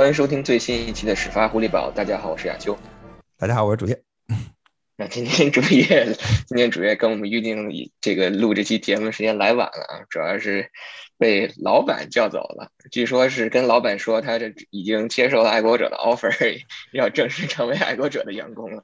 欢迎收听最新一期的始发狐狸堡。大家好，我是亚秋。大家好，我是主页。那今天主页，今天主页跟我们预定这个录这期节目时间来晚了啊，主要是被老板叫走了。据说是跟老板说他这已经接受了爱国者的 offer，要正式成为爱国者的员工了。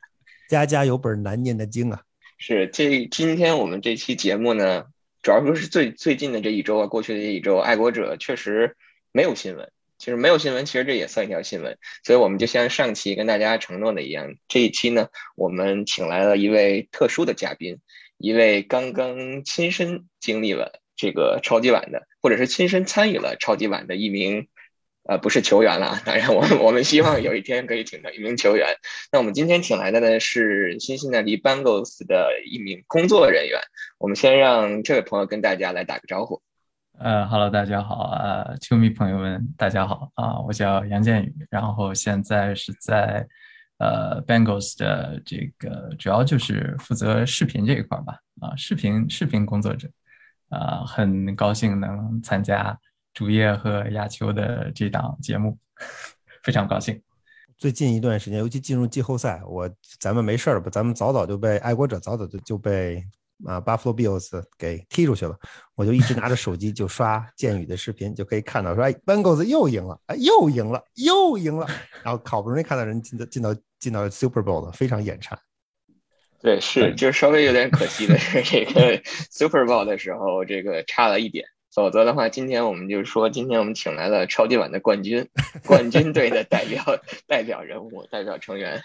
家家有本难念的经啊。是这今天我们这期节目呢，主要说是最最近的这一周啊，过去的这一周，爱国者确实没有新闻。其实没有新闻，其实这也算一条新闻，所以我们就像上期跟大家承诺的一样，这一期呢，我们请来了一位特殊的嘉宾，一位刚刚亲身经历了这个超级碗的，或者是亲身参与了超级碗的一名，呃，不是球员了，当然，我我们希望有一天可以请到一名球员。那我们今天请来的呢是新西兰 Bengals 的一名工作人员，我们先让这位朋友跟大家来打个招呼。呃哈喽，大家好啊，球迷朋友们，大家好啊，我叫杨建宇，然后现在是在呃 Bengals 的这个主要就是负责视频这一块吧，啊，视频视频工作者，啊，很高兴能参加主页和亚秋的这档节目，非常高兴。最近一段时间，尤其进入季后赛，我咱们没事儿吧，咱们早早就被爱国者早早就就被。啊，Buffalo Bills 给踢出去了，我就一直拿着手机就刷剑宇的视频，就可以看到说，哎，Bengals 又赢了，哎，又赢了，又赢了，然后好不容易看到人进到进到进到 Super Bowl 了，非常眼馋。对，是，就稍微有点可惜的是，这个 Super Bowl 的时候这个差了一点，否则的话，今天我们就说，今天我们请来了超级碗的冠军，冠军队的代表 代表人物、代表成员。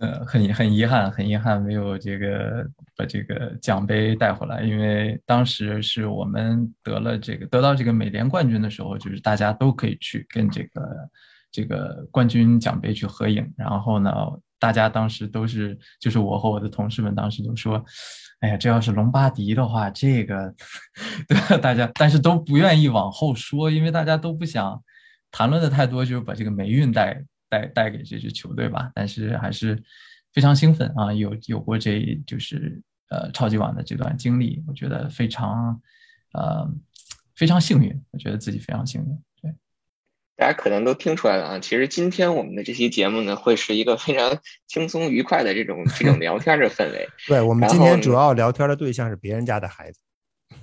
呃，很很遗憾，很遗憾没有这个把这个奖杯带回来，因为当时是我们得了这个得到这个美联冠军的时候，就是大家都可以去跟这个这个冠军奖杯去合影。然后呢，大家当时都是就是我和我的同事们当时就说，哎呀，这要是隆巴迪的话，这个 对？大家但是都不愿意往后说，因为大家都不想谈论的太多，就是把这个霉运带。带带给这支球队吧，但是还是非常兴奋啊！有有过这就是呃超级碗的这段经历，我觉得非常呃非常幸运，我觉得自己非常幸运。对，大家可能都听出来了啊，其实今天我们的这期节目呢，会是一个非常轻松愉快的这种这种聊天的氛围。对我们今天主要聊天的对象是别人家的孩子。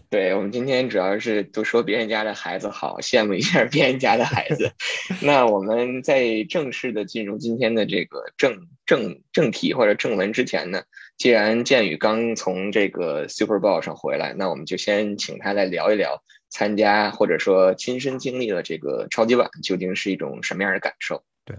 对我们今天主要是都说别人家的孩子好，羡慕一下别人家的孩子。那我们在正式的进入今天的这个正正正题或者正文之前呢，既然建宇刚从这个 Super Bowl 上回来，那我们就先请他来聊一聊参加或者说亲身经历了这个超级碗究竟是一种什么样的感受。对，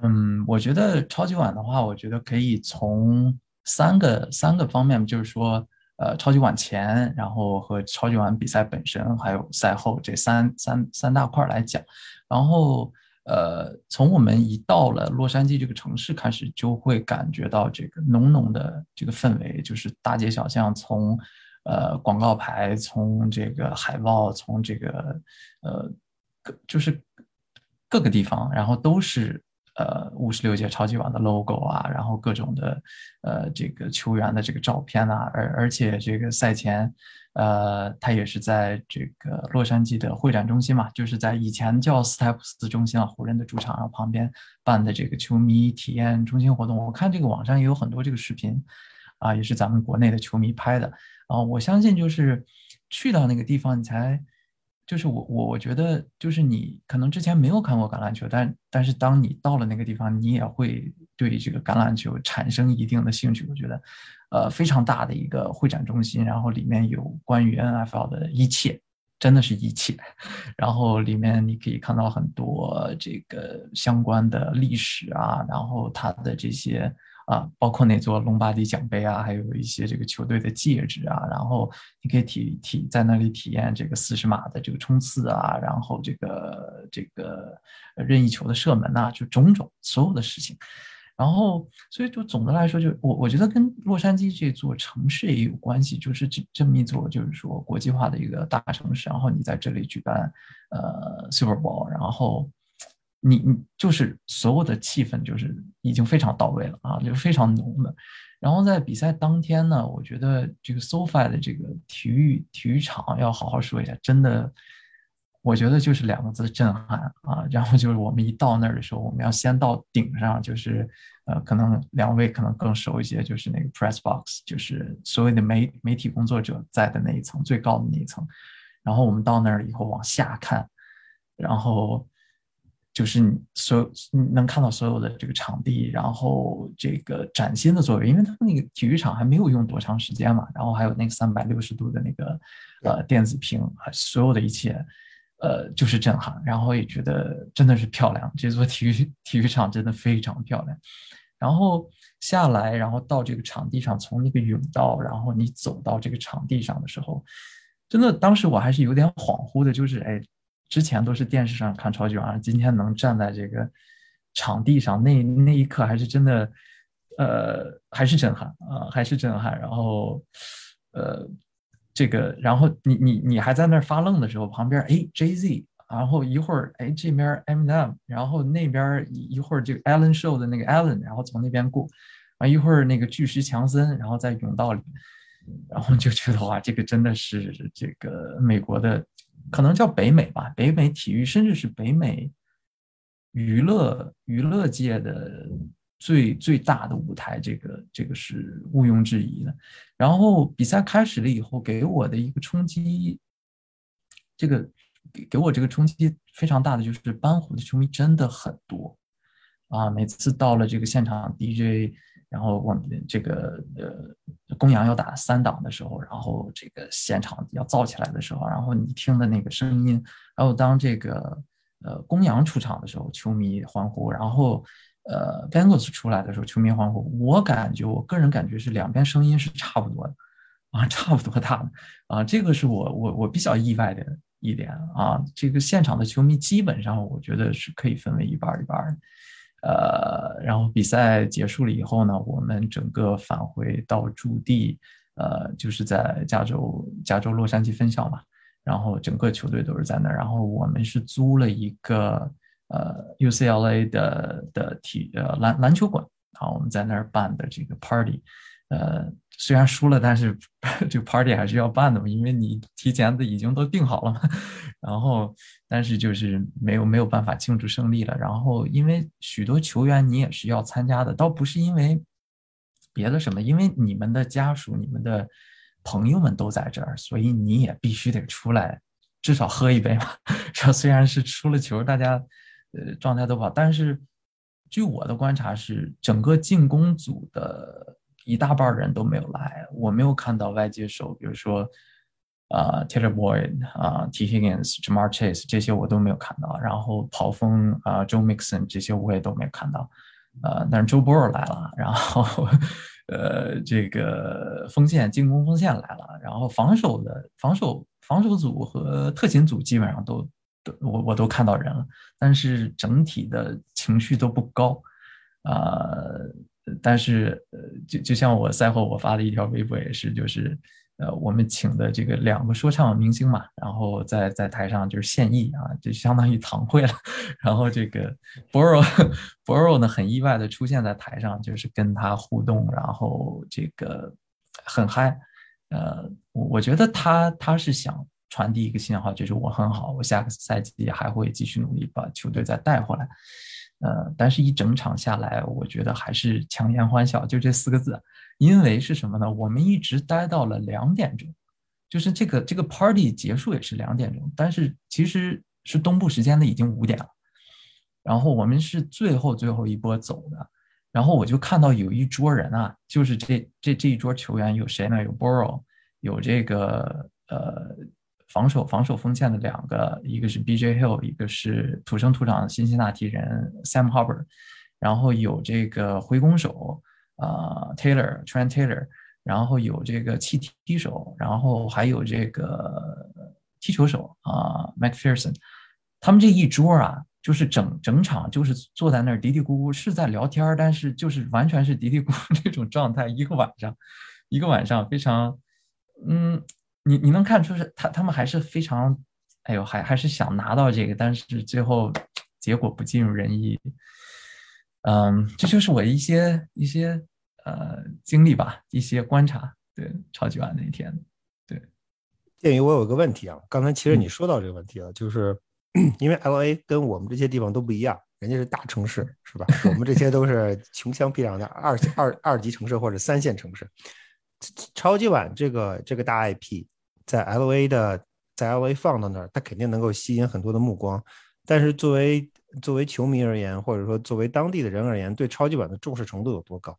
嗯，我觉得超级碗的话，我觉得可以从三个三个方面，就是说。呃，超级碗前，然后和超级碗比赛本身，还有赛后这三三三大块来讲，然后呃，从我们一到了洛杉矶这个城市开始，就会感觉到这个浓浓的这个氛围，就是大街小巷，从呃广告牌，从这个海报，从这个呃各就是各个地方，然后都是。呃，五十六届超级碗的 logo 啊，然后各种的，呃，这个球员的这个照片啊，而而且这个赛前，呃，他也是在这个洛杉矶的会展中心嘛，就是在以前叫斯台普斯中心啊，湖人的主场，然后旁边办的这个球迷体验中心活动。我看这个网上也有很多这个视频，啊，也是咱们国内的球迷拍的。啊，我相信就是去到那个地方，你才。就是我我我觉得就是你可能之前没有看过橄榄球，但但是当你到了那个地方，你也会对这个橄榄球产生一定的兴趣。我觉得，呃，非常大的一个会展中心，然后里面有关于 NFL 的一切，真的是一切。然后里面你可以看到很多这个相关的历史啊，然后它的这些。啊，包括那座隆巴迪奖杯啊，还有一些这个球队的戒指啊，然后你可以体体在那里体验这个四十码的这个冲刺啊，然后这个这个任意球的射门呐，就种种所有的事情。然后，所以就总的来说，就我我觉得跟洛杉矶这座城市也有关系，就是这这么一座就是说国际化的一个大城市，然后你在这里举办呃 Super Bowl，然后。你你就是所有的气氛就是已经非常到位了啊，就非常浓的。然后在比赛当天呢，我觉得这个 SoFi 的这个体育体育场要好好说一下，真的我觉得就是两个字震撼啊！然后就是我们一到那儿的时候，我们要先到顶上，就是呃，可能两位可能更熟一些，就是那个 press box，就是所谓的媒媒体工作者在的那一层最高的那一层。然后我们到那儿以后往下看，然后就是你所有你能看到所有的这个场地，然后这个崭新的座位，因为他们那个体育场还没有用多长时间嘛，然后还有那个三百六十度的那个呃电子屏，所有的一切。呃，就是震撼，然后也觉得真的是漂亮。这座体育 体育场真的非常漂亮。然后下来，然后到这个场地上，从那个甬道，然后你走到这个场地上的时候，真的当时我还是有点恍惚的，就是哎，之前都是电视上看超级碗，今天能站在这个场地上，那那一刻还是真的，呃，还是震撼啊，还是震撼。然后，呃。这个，然后你你你还在那儿发愣的时候，旁边哎 Jay Z，然后一会儿哎这边 Eminem，然后那边一会儿这个 Allen Show 的那个 Allen，然后从那边过，啊一会儿那个巨石强森，然后在甬道里，然后就觉得哇，这个真的是这个美国的，可能叫北美吧，北美体育，甚至是北美娱乐娱乐界的。最最大的舞台，这个这个是毋庸置疑的。然后比赛开始了以后，给我的一个冲击，这个给给我这个冲击非常大的就是班虎的球迷真的很多啊！每次到了这个现场 DJ，然后我们这个呃公羊要打三档的时候，然后这个现场要造起来的时候，然后你听的那个声音，还有当这个呃公羊出场的时候，球迷欢呼，然后。呃，Bengals 出来的时候，球迷欢呼。我感觉，我个人感觉是两边声音是差不多的，啊，差不多大的，啊，这个是我我我比较意外的一点啊。这个现场的球迷基本上，我觉得是可以分为一半一半的。呃，然后比赛结束了以后呢，我们整个返回到驻地，呃，就是在加州加州洛杉矶分校嘛，然后整个球队都是在那儿，然后我们是租了一个。呃，UCLA 的的体呃篮篮球馆啊，我们在那儿办的这个 party，呃，虽然输了，但是 这个 party 还是要办的嘛，因为你提前的已经都定好了嘛。然后，但是就是没有没有办法庆祝胜利了。然后，因为许多球员你也是要参加的，倒不是因为别的什么，因为你们的家属、你们的朋友们都在这儿，所以你也必须得出来，至少喝一杯嘛。这虽然是输了球，大家。呃，状态都不好，但是据我的观察是，整个进攻组的一大半人都没有来，我没有看到外接手，比如说啊，Taylor Boyd 啊，T. Higgins、Jamar Chase 这些我都没有看到，然后跑锋啊，Joe Mixon 这些我也都没看到，呃，但是 Joe Burrow 来了，然后呃，这个锋线进攻锋线来了，然后防守的防守防守组和特勤组基本上都。我我都看到人了，但是整体的情绪都不高，啊，但是呃，就就像我赛后我发的一条微博也是，就是呃，我们请的这个两个说唱明星嘛，然后在在台上就是献艺啊，就相当于堂会了，然后这个 Boro Boro 呢很意外的出现在台上，就是跟他互动，然后这个很嗨，呃，我我觉得他他是想。传递一个信号，就是我很好，我下个赛季还会继续努力把球队再带回来。呃，但是一整场下来，我觉得还是强颜欢笑，就这四个字。因为是什么呢？我们一直待到了两点钟，就是这个这个 party 结束也是两点钟，但是其实是东部时间的已经五点了。然后我们是最后最后一波走的，然后我就看到有一桌人啊，就是这这这一桌球员有谁呢？有 Boro，有这个呃。防守防守锋线的两个，一个是 B.J. Hill，一个是土生土长的辛辛那提人 Sam Harbor，然后有这个回攻手啊 Taylor Trent Taylor，然后有这个气踢手，然后还有这个踢球手啊 McPherson，他们这一桌啊，就是整整场就是坐在那儿嘀嘀咕咕是在聊天，但是就是完全是嘀嘀咕咕 这种状态，一个晚上，一个晚上非常嗯。你你能看出是他他们还是非常，哎呦还还是想拿到这个，但是最后结果不尽如人意。嗯，这就是我一些一些呃经历吧，一些观察。对，超级碗那一天，对。鉴于我有个问题啊，刚才其实你说到这个问题了，就是 因为 L A 跟我们这些地方都不一样，人家是大城市，是吧？我们这些都是 穷乡僻壤的二二二级城市或者三线城市。超级碗这个这个大 IP 在 L A 的在 L A 放到那儿，它肯定能够吸引很多的目光。但是作为作为球迷而言，或者说作为当地的人而言，对超级碗的重视程度有多高？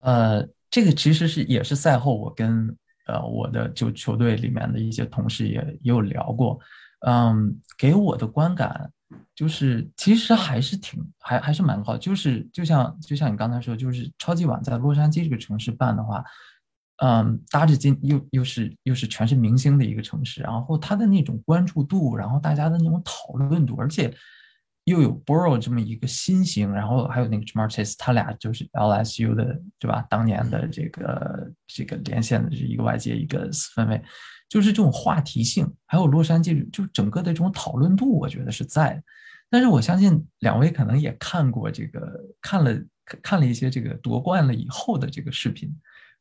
呃，这个其实是也是赛后我跟呃我的就球队里面的一些同事也也有聊过。嗯，给我的观感就是其实还是挺还还是蛮好，就是就像就像你刚才说，就是超级碗在洛杉矶这个城市办的话。嗯，搭着金又又是又是全是明星的一个城市，然后它的那种关注度，然后大家的那种讨论度，而且又有 Borough 这么一个新星，然后还有那个 Jamar Chase，他俩就是 LSU 的，对吧？当年的这个这个连线的是一个外界一个四分卫，就是这种话题性，还有洛杉矶就整个的这种讨论度，我觉得是在。但是我相信两位可能也看过这个，看了看了一些这个夺冠了以后的这个视频。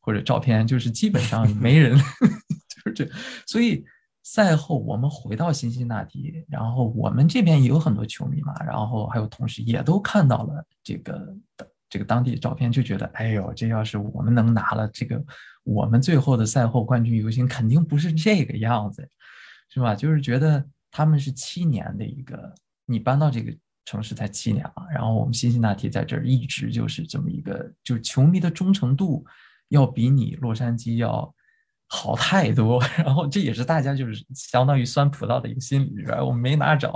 或者照片，就是基本上没人，就是这。所以赛后我们回到辛辛那提，然后我们这边也有很多球迷嘛，然后还有同事也都看到了这个这个当地照片，就觉得哎呦，这要是我们能拿了这个，我们最后的赛后冠军游行肯定不是这个样子，是吧？就是觉得他们是七年的一个，你搬到这个城市才七年了，然后我们辛辛那提在这儿一直就是这么一个，就是球迷的忠诚度。要比你洛杉矶要好太多，然后这也是大家就是相当于酸葡萄的一个心理，我没拿着。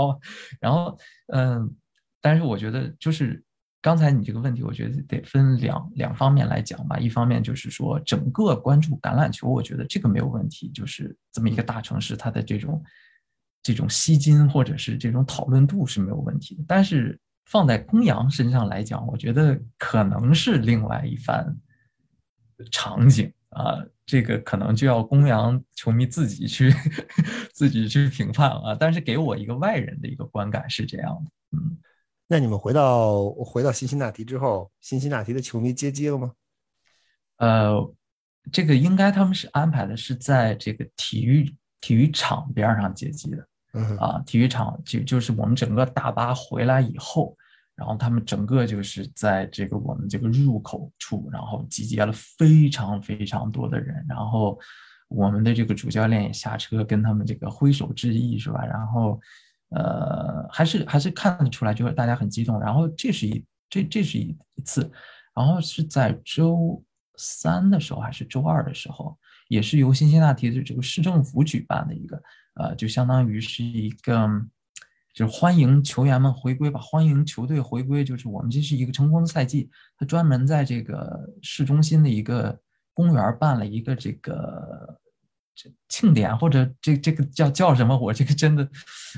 然后，嗯，但是我觉得就是刚才你这个问题，我觉得得分两两方面来讲吧。一方面就是说整个关注橄榄球，我觉得这个没有问题，就是这么一个大城市，它的这种这种吸金或者是这种讨论度是没有问题的。但是放在公羊身上来讲，我觉得可能是另外一番。场景啊，这个可能就要公羊球迷自己去 自己去评判啊。但是给我一个外人的一个观感是这样的，嗯。那你们回到回到辛辛那提之后，辛辛那提的球迷接机了吗？呃，这个应该他们是安排的是在这个体育体育场边上接机的，嗯啊，体育场就就是我们整个大巴回来以后。然后他们整个就是在这个我们这个入口处，然后集结了非常非常多的人，然后我们的这个主教练也下车跟他们这个挥手致意，是吧？然后，呃，还是还是看得出来，就是大家很激动。然后这是一这这是一一次，然后是在周三的时候还是周二的时候，也是由辛辛那提的这个市政府举办的一个，呃，就相当于是一个。就是欢迎球员们回归吧，欢迎球队回归。就是我们这是一个成功的赛季，他专门在这个市中心的一个公园办了一个这个这庆典，或者这这个叫叫什么？我这个真的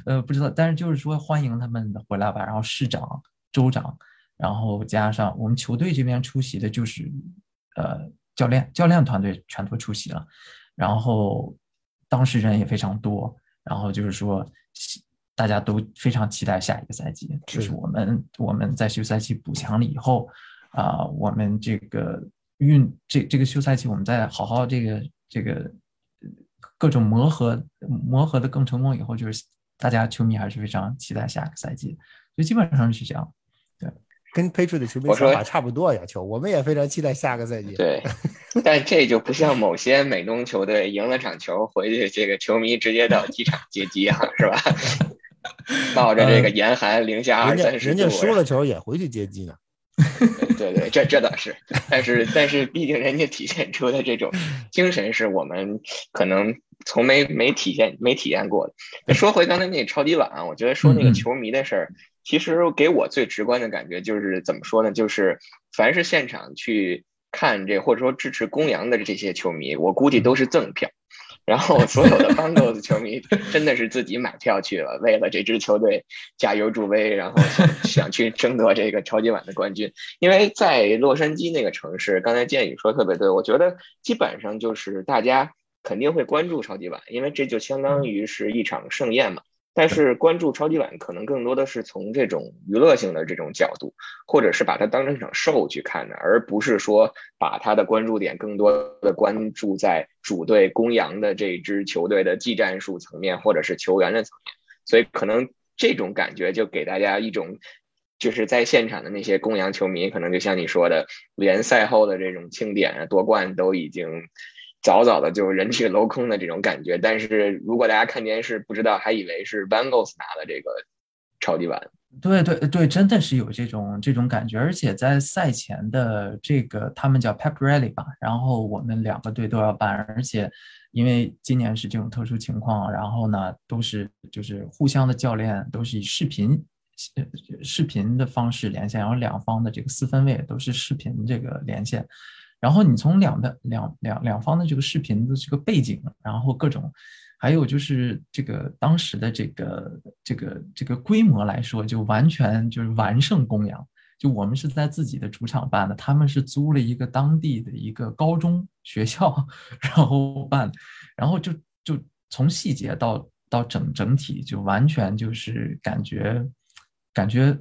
呃不知道。但是就是说欢迎他们回来吧。然后市长、州长，然后加上我们球队这边出席的就是呃教练，教练团队全都出席了。然后当事人也非常多。然后就是说。大家都非常期待下一个赛季，就是我们我们在休赛期补强了以后，啊，我们这个运这这个休赛期，我们再好好这个这个各种磨合磨合的更成功以后，就是大家球迷还是非常期待下一个赛季，所以基本上是这样。对，跟 p a t r i 的球迷想法差不多呀，球我们也非常期待下个赛季。对，但这就不像某些美东球队赢了场球回去，这个球迷直接到机场接机啊，是吧？冒着这个严寒零下二三十度，人家输了球也回去接机呢。对对，这这倒是，但是但是，毕竟人家体现出的这种精神是我们可能从没没体现没体验过的。说回刚才那个超级碗，啊我觉得说那个球迷的事儿，其实给我最直观的感觉就是怎么说呢？就是凡是现场去看这或者说支持公羊的这些球迷，我估计都是赠票。然后所有的 Bangos 球迷 真的是自己买票去了，为了这支球队加油助威，然后想想去争夺这个超级碗的冠军。因为在洛杉矶那个城市，刚才建宇说特别对，我觉得基本上就是大家肯定会关注超级碗，因为这就相当于是一场盛宴嘛。但是关注超级碗可能更多的是从这种娱乐性的这种角度，或者是把它当成一场 show 去看的，而不是说把它的关注点更多的关注在主队公羊的这支球队的技战术层面，或者是球员的层面。所以可能这种感觉就给大家一种，就是在现场的那些公羊球迷，可能就像你说的，连赛后的这种庆典啊、夺冠都已经。早早的就人去楼空的这种感觉，但是如果大家看电视不知道，还以为是 Bengals 拿的这个超级碗。对对对，真的是有这种这种感觉，而且在赛前的这个他们叫 Pep Rally 吧，然后我们两个队都要办，而且因为今年是这种特殊情况，然后呢都是就是互相的教练都是以视频视频的方式连线，然后两方的这个四分卫都是视频这个连线。然后你从两的两两两方的这个视频的这个背景，然后各种，还有就是这个当时的这个这个这个规模来说，就完全就是完胜公羊。就我们是在自己的主场办的，他们是租了一个当地的一个高中学校，然后办，然后就就从细节到到整整体，就完全就是感觉感觉。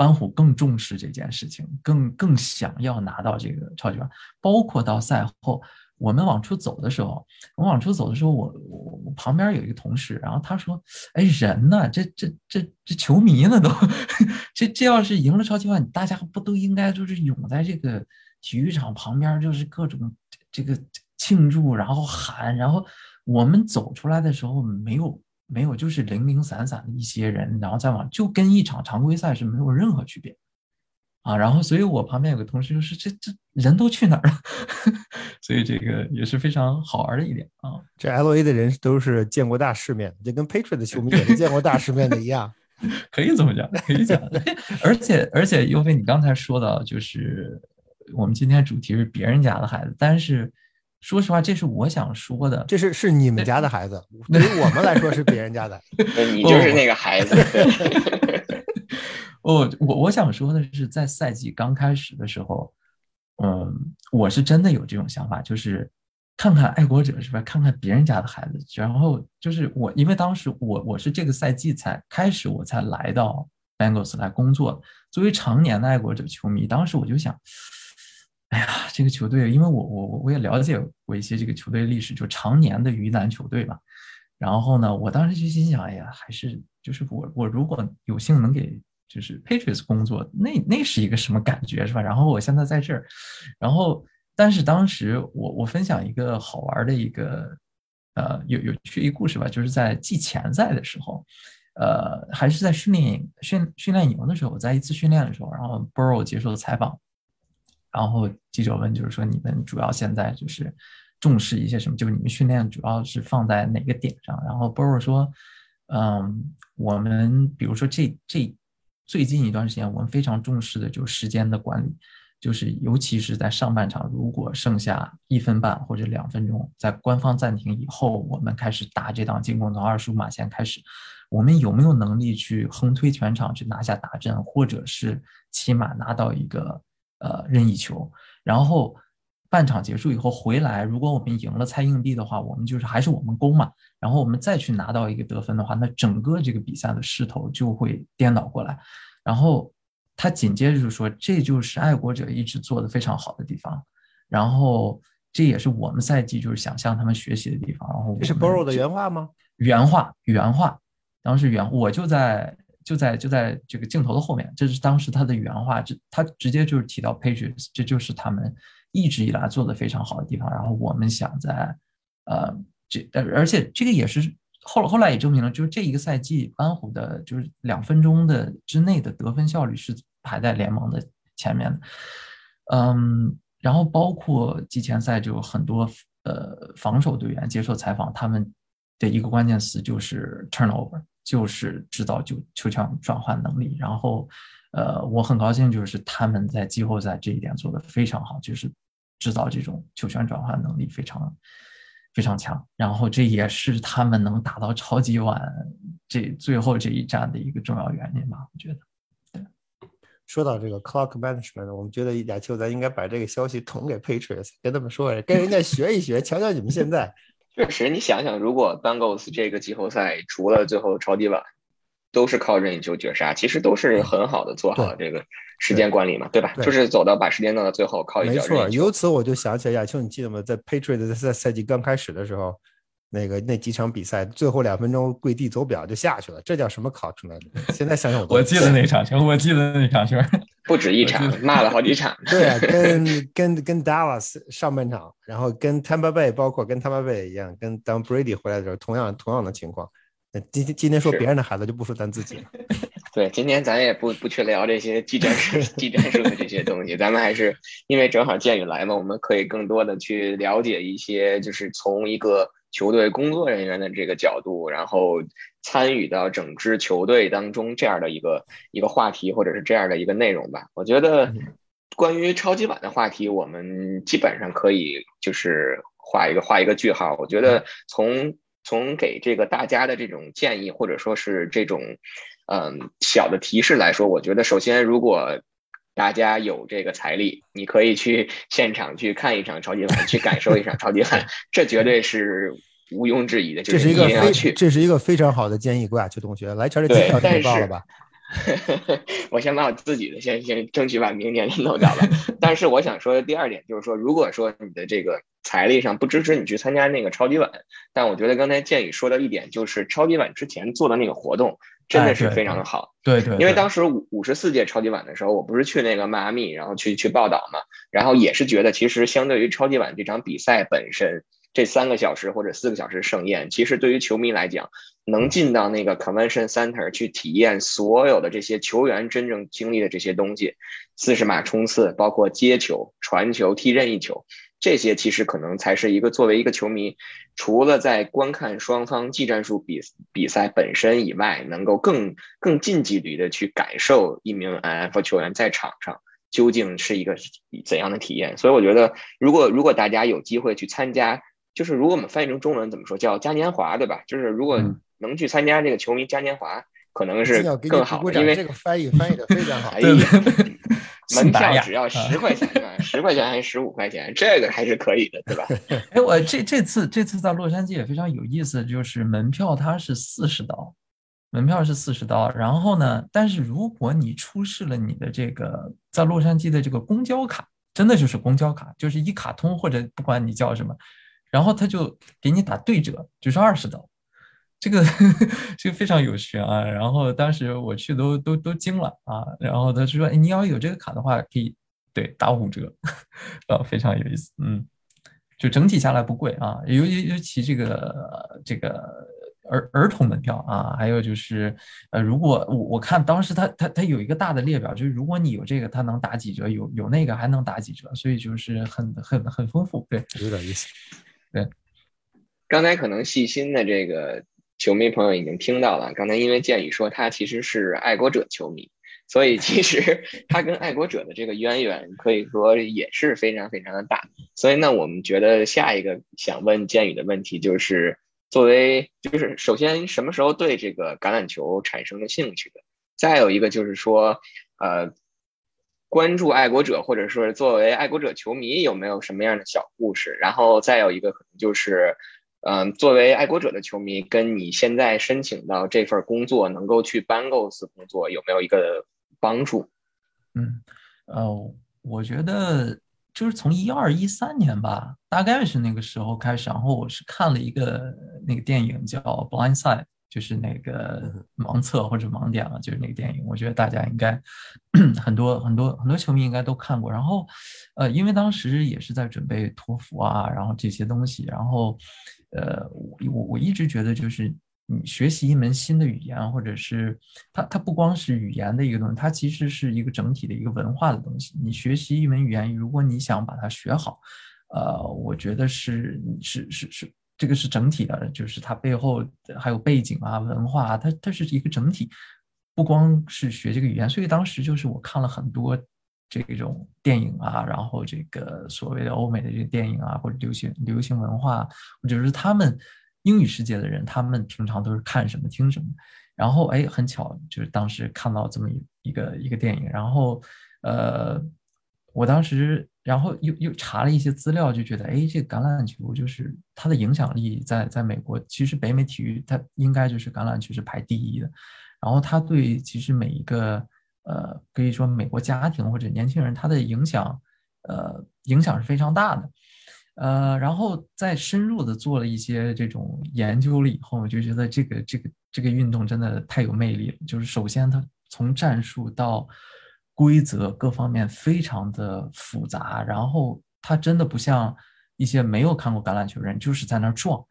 班虎更重视这件事情，更更想要拿到这个超级碗。包括到赛后，我们往出走的时候，我往出走的时候，我我我旁边有一个同事，然后他说：“哎，人呢？这这这这球迷呢？都 这这要是赢了超级碗，大家不都应该就是涌在这个体育场旁边，就是各种这个庆祝，然后喊，然后我们走出来的时候没有。”没有，就是零零散散的一些人，然后再往，就跟一场常规赛是没有任何区别，啊，然后，所以我旁边有个同事就是这这人都去哪儿了？所以这个也是非常好玩的一点啊。这 L A 的人都是见过大世面，就跟 Patriot 的球迷也是见过大世面的一样，可以这么讲，可以讲。而 且而且，尤飞，你刚才说到，就是我们今天主题是别人家的孩子，但是。说实话，这是我想说的。这是是你们家的孩子，对于我们来说是别人家的。你就是那个孩子。我，我我想说的是，在赛季刚开始的时候，嗯，我是真的有这种想法，就是看看爱国者是吧？看看别人家的孩子。然后就是我，因为当时我我是这个赛季才开始，我才来到 Bengals 来工作。作为常年的爱国者球迷，当时我就想。哎呀，这个球队，因为我我我我也了解过一些这个球队历史，就常年的鱼腩球队嘛。然后呢，我当时就心想，哎呀，还是就是我我如果有幸能给就是 Patriots 工作，那那是一个什么感觉是吧？然后我现在在这儿，然后但是当时我我分享一个好玩的一个呃有有趣一故事吧，就是在季前赛的时候，呃还是在训练营训训练营的时候，我在一次训练的时候，然后 Burrow 接受采访。然后记者问，就是说你们主要现在就是重视一些什么？就是你们训练主要是放在哪个点上？然后 Bro 说，嗯，我们比如说这这最近一段时间，我们非常重视的就是时间的管理，就是尤其是在上半场，如果剩下一分半或者两分钟，在官方暂停以后，我们开始打这档进攻，从二十五码线开始，我们有没有能力去横推全场去拿下大阵，或者是起码拿到一个？呃，任意球，然后半场结束以后回来，如果我们赢了猜硬币的话，我们就是还是我们攻嘛，然后我们再去拿到一个得分的话，那整个这个比赛的势头就会颠倒过来。然后他紧接着就说，这就是爱国者一直做的非常好的地方，然后这也是我们赛季就是想向他们学习的地方。然后这是 Brow 的原话吗？原话，原话，当时原我就在。就在就在这个镜头的后面，这是当时他的原话，这他直接就是提到 Patriots，这就是他们一直以来做的非常好的地方。然后我们想在，呃，这而且这个也是后后来也证明了，就是这一个赛季班虎的，就是两分钟的之内的得分效率是排在联盟的前面的。嗯，然后包括季前赛就很多呃防守队员接受采访，他们的一个关键词就是 turnover。就是制造就球权转换能力，然后，呃，我很高兴，就是他们在季后赛这一点做得非常好，就是制造这种球权转换能力非常非常强，然后这也是他们能打到超级碗这最后这一战的一个重要原因吧，我觉得。对，说到这个 clock management，我们觉得亚球咱应该把这个消息捅给 Patriots，跟他们说，跟人家学一学，瞧瞧你们现在。确实，你想想，如果 Bengals 这个季后赛除了最后超级碗，都是靠任意球绝杀，其实都是很好的做好了这个时间管理嘛，对吧？对就是走到把时间弄到最后，靠一没错。由此我就想起来亚秋，你记得吗？在 Patriots 赛赛季刚开始的时候，那个那几场比赛最后两分钟跪地走表就下去了，这叫什么考出来的？现在想想我我记得那场球，我记得那场球。不止一场，骂了好几场。对啊，跟跟跟 Dallas 上半场，然后跟 Tampa Bay，包括跟 Tampa Bay 一样，跟当 Brady 回来的时候，同样同样的情况。今天今天说别人的孩子，就不说咱自己了。对，今天咱也不不去聊这些技战术、技战术的这些东西，咱们还是因为正好建宇来嘛，我们可以更多的去了解一些，就是从一个球队工作人员的这个角度，然后参与到整支球队当中这样的一个一个话题，或者是这样的一个内容吧。我觉得关于超级碗的话题，我们基本上可以就是画一个画一个句号。我觉得从从给这个大家的这种建议，或者说是这种嗯小的提示来说，我觉得首先如果大家有这个财力，你可以去现场去看一场超级碗，去感受一场超级碗，这绝对是毋庸置疑的。这是一个非。这是一个非常好的建议，郭亚秋同学，来这儿的机票但是你报了吧？我先把我自己的先先争取把明年的弄掉了。但是我想说的第二点就是说，如果说你的这个财力上不支持你去参加那个超级碗，但我觉得刚才建宇说的一点就是超级碗之前做的那个活动真的是非常的好。对对，因为当时五五十四届超级碗的时候，我不是去那个迈阿密，然后去去报道嘛，然后也是觉得，其实相对于超级碗这场比赛本身，这三个小时或者四个小时盛宴，其实对于球迷来讲，能进到那个 convention center 去体验所有的这些球员真正经历的这些东西，四十码冲刺，包括接球、传球、踢任意球。这些其实可能才是一个作为一个球迷，除了在观看双方技战术比比赛本身以外，能够更更近距离的去感受一名 NFL 球员在场上究竟是一个怎样的体验。所以我觉得，如果如果大家有机会去参加，就是如果我们翻译成中文怎么说叫嘉年华，对吧？就是如果嗯能去参加这个球迷嘉年华，可能是更好因，为这个翻译翻译的非常好 哎。呀，门票只要啊十块钱啊，十块钱还是十五块钱，这个还是可以的，对吧？哎，我这这次这次在洛杉矶也非常有意思，就是门票它是四十刀，门票是四十刀。然后呢，但是如果你出示了你的这个在洛杉矶的这个公交卡，真的就是公交卡，就是一卡通或者不管你叫什么，然后他就给你打对折，就是二十刀。这个 这个非常有趣啊！然后当时我去都都都惊了啊！然后他就说：“，你要有这个卡的话，可以对打五折，啊，非常有意思。嗯，就整体下来不贵啊，尤尤尤其这个这个儿儿童门票啊，还有就是呃，如果我我看当时他他他有一个大的列表，就是如果你有这个，他能打几折，有有那个还能打几折，所以就是很很很丰富。对，有点意思。刚才可能细心的这个球迷朋友已经听到了，刚才因为建宇说他其实是爱国者球迷，所以其实 他跟爱国者的这个渊源可以说也是非常非常的大。所以呢，我们觉得下一个想问建宇的问题就是，作为就是首先什么时候对这个橄榄球产生了兴趣的？再有一个就是说，呃，关注爱国者或者说作为爱国者球迷有没有什么样的小故事？然后再有一个可能就是。嗯，作为爱国者的球迷，跟你现在申请到这份工作，能够去 Bangos 工作，有没有一个帮助？嗯，呃，我觉得就是从一二一三年吧，大概是那个时候开始，然后我是看了一个那个电影叫《Blind Side》，就是那个盲测或者盲点了，就是那个电影，我觉得大家应该 很多很多很多球迷应该都看过。然后，呃，因为当时也是在准备托福啊，然后这些东西，然后，呃，我我我一直觉得就是。你学习一门新的语言，或者是它它不光是语言的一个东西，它其实是一个整体的一个文化的东西。你学习一门语言，如果你想把它学好，呃，我觉得是是是是这个是整体的，就是它背后还有背景啊、文化啊，它它是一个整体，不光是学这个语言。所以当时就是我看了很多这种电影啊，然后这个所谓的欧美的这个电影啊，或者流行流行文化，或者是他们。英语世界的人，他们平常都是看什么听什么，然后哎，很巧，就是当时看到这么一一个一个电影，然后呃，我当时，然后又又查了一些资料，就觉得，哎，这橄榄球就是它的影响力在在美国，其实北美体育它应该就是橄榄球是排第一的。然后它对其实每一个呃，可以说美国家庭或者年轻人，他的影响，呃，影响是非常大的。呃，然后再深入的做了一些这种研究了以后，我就觉得这个这个这个运动真的太有魅力了。就是首先它从战术到规则各方面非常的复杂，然后它真的不像一些没有看过橄榄球人就是在那儿撞，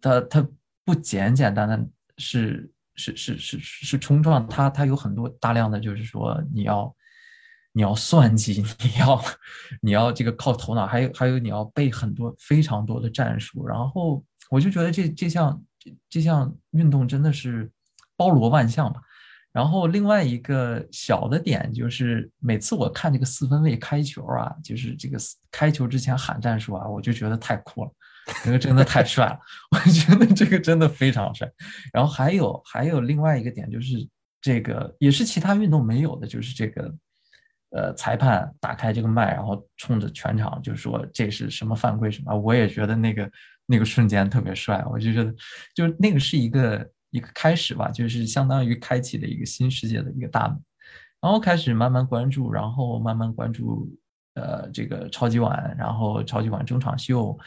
它它不简简单单是是是是是冲撞，它它有很多大量的就是说你要。你要算计，你要，你要这个靠头脑，还有还有你要背很多非常多的战术，然后我就觉得这这项这项运动真的是包罗万象吧。然后另外一个小的点就是，每次我看这个四分卫开球啊，就是这个开球之前喊战术啊，我就觉得太酷了，这个真的太帅了，我觉得这个真的非常帅。然后还有还有另外一个点就是，这个也是其他运动没有的，就是这个。呃，裁判打开这个麦，然后冲着全场就说这是什么犯规什么，我也觉得那个那个瞬间特别帅，我就觉得就那个是一个一个开始吧，就是相当于开启了一个新世界的一个大门，然后开始慢慢关注，然后慢慢关注呃这个超级碗，然后超级碗中场秀，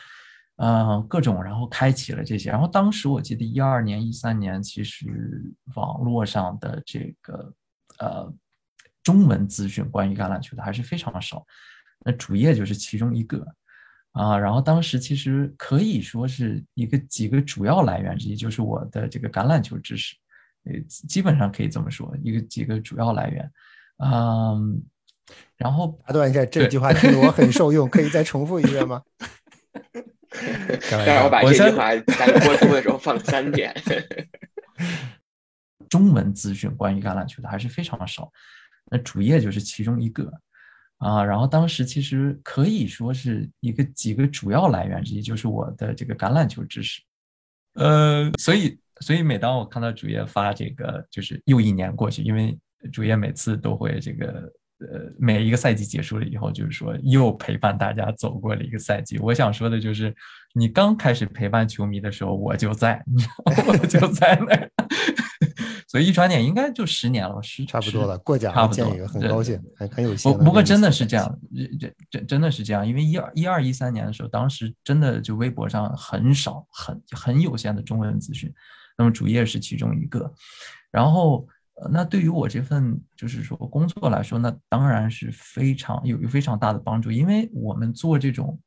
嗯各种，然后开启了这些，然后当时我记得一二年一三年，其实网络上的这个呃。中文资讯关于橄榄球的还是非常少，那主页就是其中一个啊。然后当时其实可以说是一个几个主要来源之一，就是我的这个橄榄球知识，呃，基本上可以这么说，一个几个主要来源。嗯，然后打断一下，这句话听得我很受用，可以再重复一遍吗？待会儿我把这句话在播出的时候放三遍。中文资讯关于橄榄球的还是非常少。那主页就是其中一个啊，然后当时其实可以说是一个几个主要来源之一，就是我的这个橄榄球知识，呃，所以所以每当我看到主页发这个，就是又一年过去，因为主页每次都会这个。呃，每一个赛季结束了以后，就是说又陪伴大家走过了一个赛季。我想说的就是，你刚开始陪伴球迷的时候，我就在，我就在那。所以一转眼应该就十年了，十差不多了。过奖差不多，很高兴，很很有幸。不不过真的是这样，这这真的是这样，因为一二一二一三年的时候，当时真的就微博上很少很很有限的中文资讯，那么主页是其中一个，然后。那对于我这份就是说工作来说，那当然是非常有有非常大的帮助，因为我们做这种，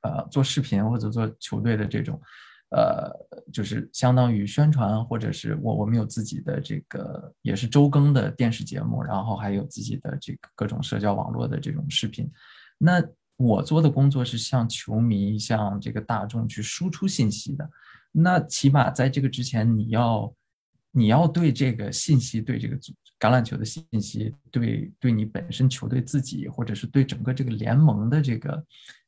呃，做视频或者做球队的这种，呃，就是相当于宣传，或者是我我们有自己的这个也是周更的电视节目，然后还有自己的这个各种社交网络的这种视频。那我做的工作是向球迷、向这个大众去输出信息的。那起码在这个之前，你要。你要对这个信息，对这个橄榄球的信息，对对你本身球队自己，或者是对整个这个联盟的这个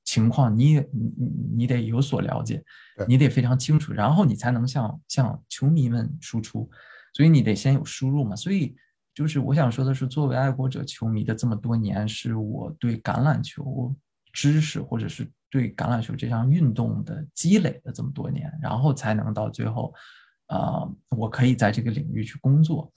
情况，你也你你你得有所了解，你得非常清楚，然后你才能向向球迷们输出。所以你得先有输入嘛。所以就是我想说的是，作为爱国者球迷的这么多年，是我对橄榄球知识，或者是对橄榄球这项运动的积累的这么多年，然后才能到最后。啊，我可以在这个领域去工作，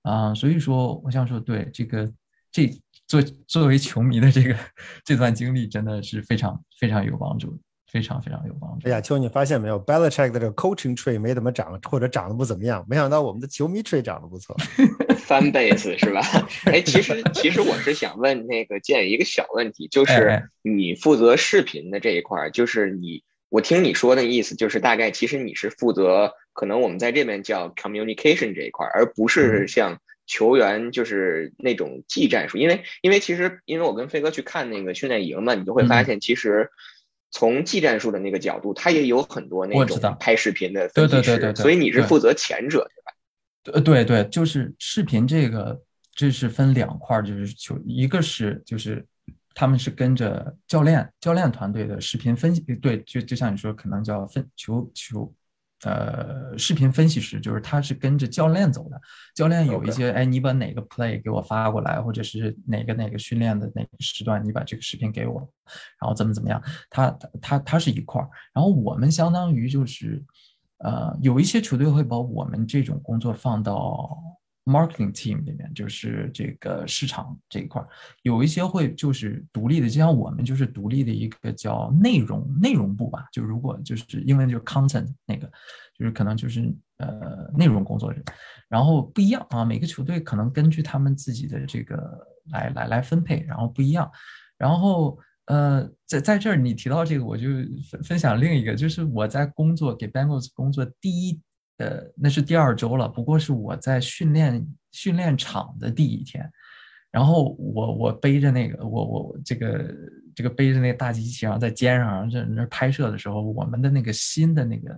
啊，所以说我想说，对这个这作作为球迷的这个这段经历，真的是非常非常有帮助，非常非常有帮助。哎呀，秋，你发现没有，Belichick 的这个 coaching tree 没怎么长，或者长得不怎么样，没想到我们的球迷 tree 长得不错，翻倍子是吧？哎，其实其实我是想问那个建一个小问题，就是你负责视频的这一块，就是你。我听你说的意思，就是大概其实你是负责，可能我们在这边叫 communication 这一块，而不是像球员就是那种技战术。因为因为其实因为我跟飞哥去看那个训练营嘛，你就会发现，其实从技战术的那个角度，他也有很多那种拍视频的分析师。所以你是负责前者对吧？呃，对对，就是视频这个，这是分两块，就是球，一个是就是。他们是跟着教练教练团队的视频分析，对，就就像你说，可能叫分球球呃视频分析师，就是他是跟着教练走的。教练有一些，哎，你把哪个 play 给我发过来，或者是哪个哪个训练的哪个时段，你把这个视频给我，然后怎么怎么样，他他他他是一块儿。然后我们相当于就是，呃，有一些球队会把我们这种工作放到。Marketing team 里面就是这个市场这一块，有一些会就是独立的，就像我们就是独立的一个叫内容内容部吧。就如果就是英文就是 content 那个，就是可能就是呃内容工作人，然后不一样啊，每个球队可能根据他们自己的这个来来来分配，然后不一样。然后呃在在这儿你提到这个，我就分分享另一个，就是我在工作给 Bengals 工作第一。呃，那是第二周了，不过是我在训练训练场的第一天，然后我我背着那个我我这个这个背着那个大机器，然后在肩上在那拍摄的时候，我们的那个新的那个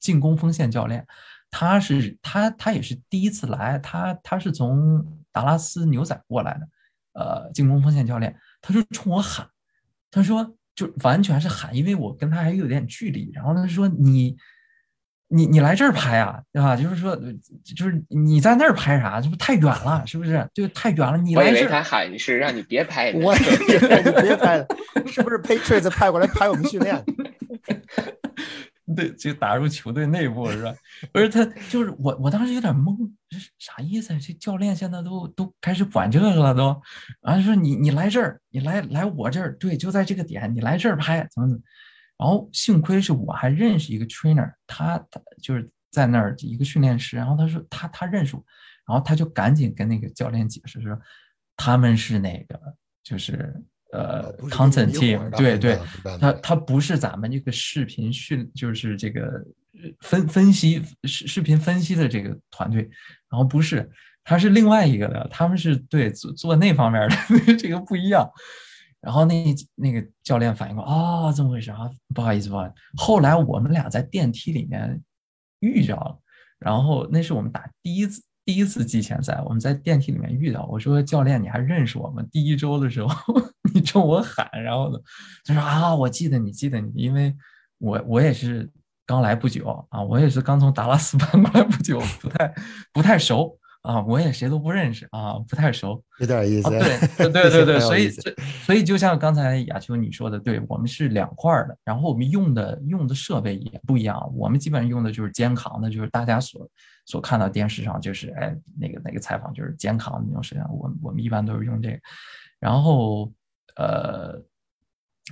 进攻锋线教练，他是他他也是第一次来，他他是从达拉斯牛仔过来的，呃，进攻锋线教练，他就冲我喊，他说就完全是喊，因为我跟他还有点距离，然后他说你。你你来这儿拍啊，对吧？就是说，就是你在那儿拍啥？这不太远了，是不是？就太远了。你来这儿，他喊是让你别拍，我别拍，你别拍了，是不是 Patriots 派过来拍我们训练？对，就打入球队内部是吧？不是他，就是我，我当时有点懵，这啥意思？这教练现在都都开始管这个了，都，然后说你你来这儿，你来来我这儿，对，就在这个点，你来这儿拍，怎么怎么。然后幸亏是我还认识一个 trainer，他他就是在那儿一个训练师，然后他说他他认识我，然后他就赶紧跟那个教练解释说，他们是那个就是呃 content team，对对，他他不是咱们这个视频训就是这个分分析视视频分析的这个团队，然后不是，他是另外一个的，他们是对做做那方面的，这个不一样。然后那那个教练反应过啊，这么回事啊？不好意思，不好意思。后来我们俩在电梯里面遇着了，然后那是我们打第一次第一次季前赛，我们在电梯里面遇到。我说教练，你还认识我吗？第一周的时候 你冲我喊，然后呢，他说啊，我记得你，记得你，因为我我也是刚来不久啊，我也是刚从达拉斯 搬过来不久，不太不太熟。啊，我也谁都不认识啊，不太熟，有点意思。对对对对，所以所以就像刚才亚秋你说的，对我们是两块的，然后我们用的用的设备也不一样。我们基本上用的就是肩扛的，就是大家所所看到电视上就是哎那个那个采访就是肩扛的那种摄像。我我们一般都是用这个，然后呃，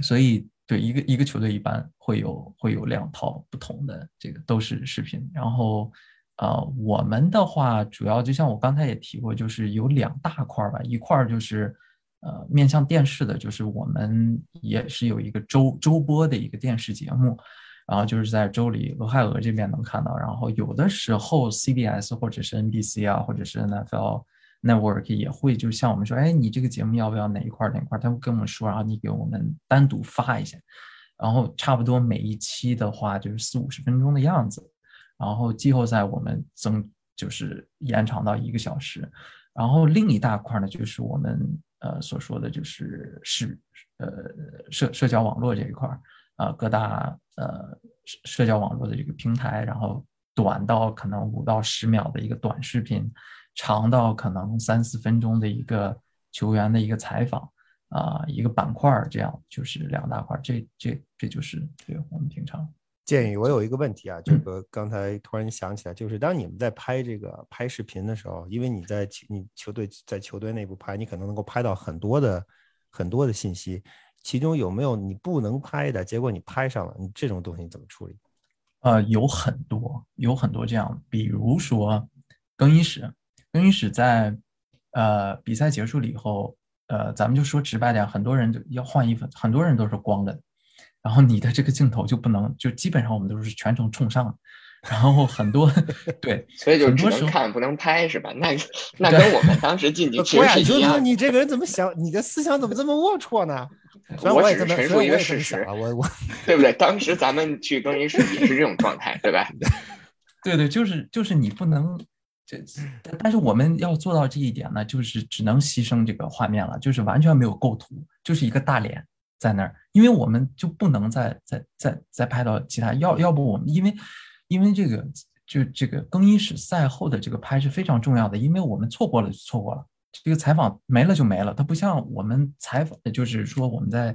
所以对一个一个球队一般会有会有两套不同的这个都是视频，然后。呃，我们的话主要就像我刚才也提过，就是有两大块儿吧，一块儿就是呃面向电视的，就是我们也是有一个周周播的一个电视节目，然后就是在州里俄亥俄这边能看到，然后有的时候 CBS 或者是 NBC 啊，或者是 NFL Network 也会就像我们说，哎，你这个节目要不要哪一块哪一块，他会跟我们说，然后你给我们单独发一下，然后差不多每一期的话就是四五十分钟的样子。然后季后赛我们增就是延长到一个小时，然后另一大块呢就是我们呃所说的就是是呃社社交网络这一块儿啊各大呃社社交网络的这个平台，然后短到可能五到十秒的一个短视频，长到可能三四分钟的一个球员的一个采访啊一个板块儿，这样就是两大块儿，这这这就是对我们平常。建议我有一个问题啊，这个刚才突然想起来，就是当你们在拍这个拍视频的时候，因为你在你球队在球队内部拍，你可能能够拍到很多的很多的信息，其中有没有你不能拍的结果你拍上了，你这种东西怎么处理？呃，有很多，有很多这样，比如说更衣室，更衣室在呃比赛结束了以后，呃，咱们就说直白点，很多人就要换衣服，很多人都是光的。然后你的这个镜头就不能，就基本上我们都是全程冲上，然后很多 对，所以就只能看不能拍是吧？那 那跟我们当时进去其实一样。你这个人怎么想？你的思想怎么这么龌龊呢？我只是陈述一个事实，我我对不对？当时咱们去更衣室也是这种状态，对吧？对对，就是就是你不能这，但是我们要做到这一点呢，就是只能牺牲这个画面了，就是完全没有构图，就是一个大脸。在那儿，因为我们就不能再再再再拍到其他，要要不我们因为因为这个就这个更衣室赛后的这个拍是非常重要的，因为我们错过了就错过了，这个采访没了就没了，它不像我们采访，就是说我们在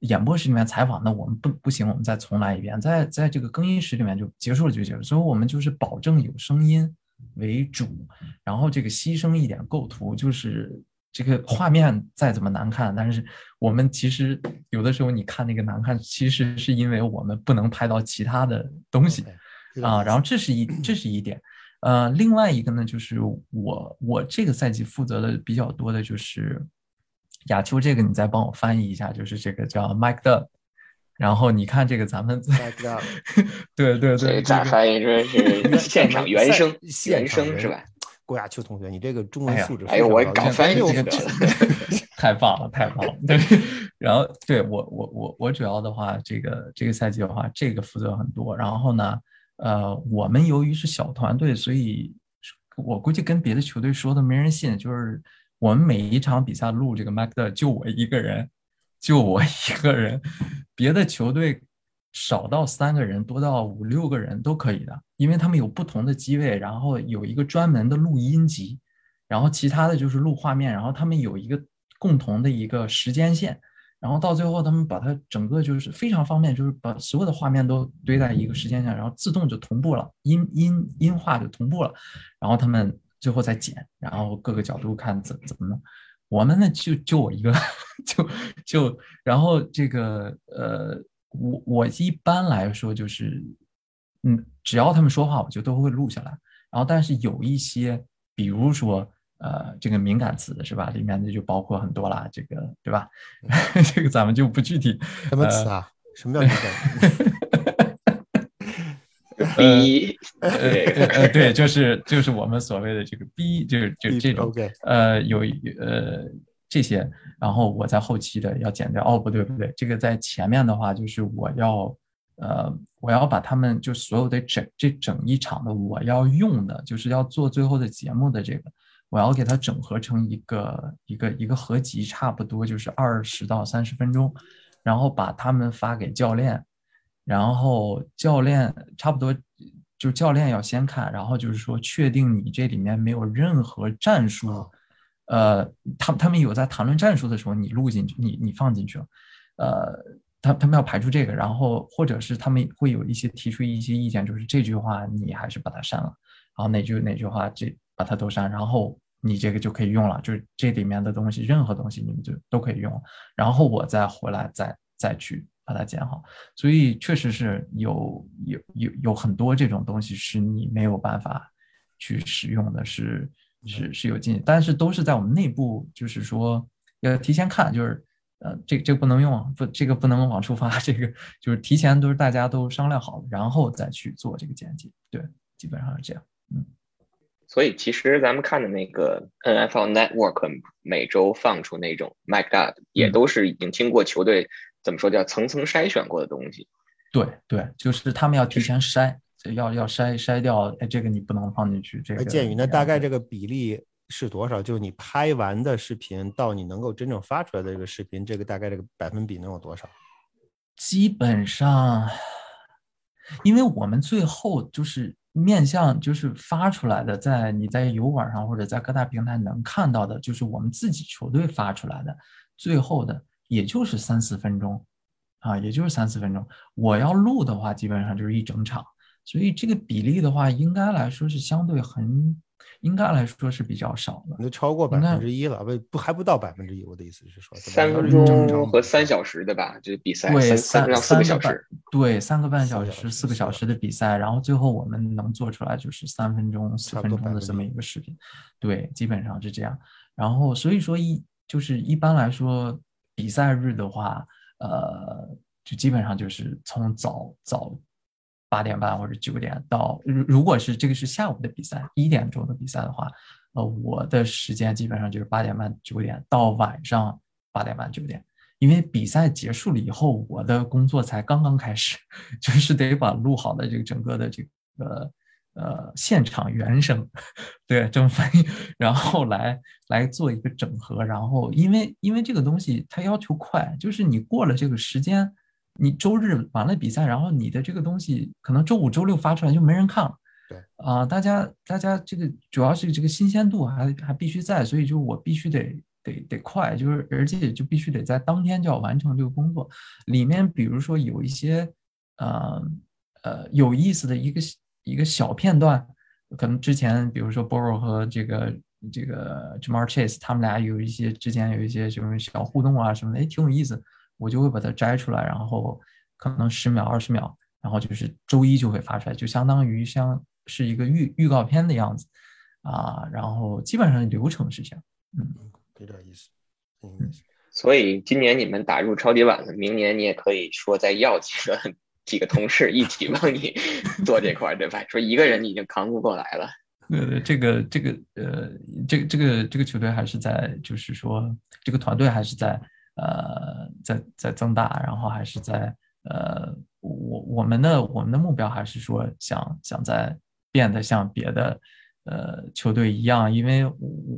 演播室里面采访，那我们不不行，我们再重来一遍，在在这个更衣室里面就结束了就结束，所以我们就是保证有声音为主，然后这个牺牲一点构图，就是这个画面再怎么难看，但是我们其实有的时候你看那个难看，其实是因为我们不能拍到其他的东西啊，然后这是一这是一点，呃，另外一个呢，就是我我这个赛季负责的比较多的就是亚秋，这个你再帮我翻译一下，就是这个叫 Mike Dub，然后你看这个咱们对对 对，这个咋翻译？说是现场原声，原现声是吧？？郭亚秋同学，你这个中文素质哎呦我搞翻译这个 太棒了，太棒了！对，然后对我我我我主要的话，这个这个赛季的话，这个负责很多。然后呢，呃，我们由于是小团队，所以我估计跟别的球队说的没人信，就是我们每一场比赛录这个 Mac 的就我一个人，就我一个人，别的球队少到三个人，多到五六个人都可以的，因为他们有不同的机位，然后有一个专门的录音机，然后其他的就是录画面，然后他们有一个共同的一个时间线，然后到最后他们把它整个就是非常方便，就是把所有的画面都堆在一个时间线，然后自动就同步了，音音音画就同步了，然后他们最后再剪，然后各个角度看怎怎么弄。我们呢就就我一个，就就然后这个呃，我我一般来说就是，嗯，只要他们说话，我就都会录下来。然后但是有一些，比如说呃这个敏感词是吧，里面的就包括很多啦，这个对吧？这个咱们就不具体什么词啊？什么叫敏感？逼，呃对呃呃对，就是就是我们所谓的这个逼，就是就这种 OK 呃有一呃这些，然后我在后期的要剪掉。哦，不对不对，这个在前面的话就是我要呃我要把他们就所有的整这整一场的我要用的，就是要做最后的节目的这个，我要给它整合成一个一个一个合集，差不多就是二十到三十分钟，然后把他们发给教练。然后教练差不多就教练要先看，然后就是说确定你这里面没有任何战术，呃，他他们有在谈论战术的时候，你录进去，你你放进去了，呃，他他们要排除这个，然后或者是他们会有一些提出一些意见，就是这句话你还是把它删了，然后哪句哪句话这把它都删，然后你这个就可以用了，就是这里面的东西，任何东西你们就都可以用，然后我再回来再再去把它剪好。所以确实是有有有有很多这种东西是你没有办法去使用的，是是是有进，但是都是在我们内部，就是说要提前看，就是呃这这个不能用，不这个不能往出发，这个就是提前都是大家都商量好了，然后再去做这个剪辑，对，基本上是这样。嗯所以其实咱们看的那个 NFL Network 每周放出那种 Mike Dub，也嗯都是已经经过球队怎么说叫层层筛选过的东西。对对，就是他们要提前筛，要要筛筛掉，哎，这个你不能放进去，这个。哎，建宇，那大概这个。个比例是多少？就是你拍完的视频到你能够真正发出来的这个视频，这个大概这个百分比能有多少？基本上，因为我们最后就是面向就是发出来的，在你在油管上或者在各大平台能看到的，就是我们自己球队发出来的，最后的也就是三四分钟，啊，也就是三四分钟。我要录的话，基本上就是一整场，所以这个比例的话，应该来说是相对很，应该来说是比较少的你。都超过百分之一了，不不还不到百分之一。我的意思是说，三分钟和三小时的吧，就是比赛对，三三分三个半时。，对，三个半小时、四个小时的四个小时的比赛，然后最后我们能做出来就是三分钟、四分钟的这么一个视频，对，基本上是这样。然后所以说一就是一般来说比赛日的话，呃，就基本上就是从早早八点半或者九点到，如如果是这个是下午的比赛，一点钟的比赛的话，呃，我的时间基本上就是八点半九点到晚上八点半九点。因为比赛结束了以后，我的工作才刚刚开始，就是得把录好的这个整个的这个呃现场原声，对，这么翻译，然后来来做一个整合，然后因为因为这个东西它要求快，就是你过了这个时间，你周日完了比赛，然后你的这个东西可能周五、周六发出来就没人看了。对啊，大家大家这个主要是这个新鲜度还还必须在，所以就我必须得得得快，就是而且就必须得在当天就要完成这个工作。里面比如说有一些呃呃有意思的一个一个小片段，可能之前比如说 Borrow 和这个这个 Jamar Chase 他们俩有一些之前有一些什么小互动啊什么的，哎，挺有意思。我就会把它摘出来，然后可能十秒、二十秒，然后就是周一就会发出来，就相当于像是一个预预告片的样子啊。然后基本上流程是这样，嗯，有点意思，嗯。所以今年你们打入超级碗了，明年你也可以说再要几个几个同事一起帮你 做这块，对吧？说一个人已经扛不过来了。呃，这个这个呃，这这个这个球队还是在，就是说这个团队还是在。呃，在在增大，然后还是在呃，我我们的我们的目标还是说想想在变得像别的呃球队一样，因为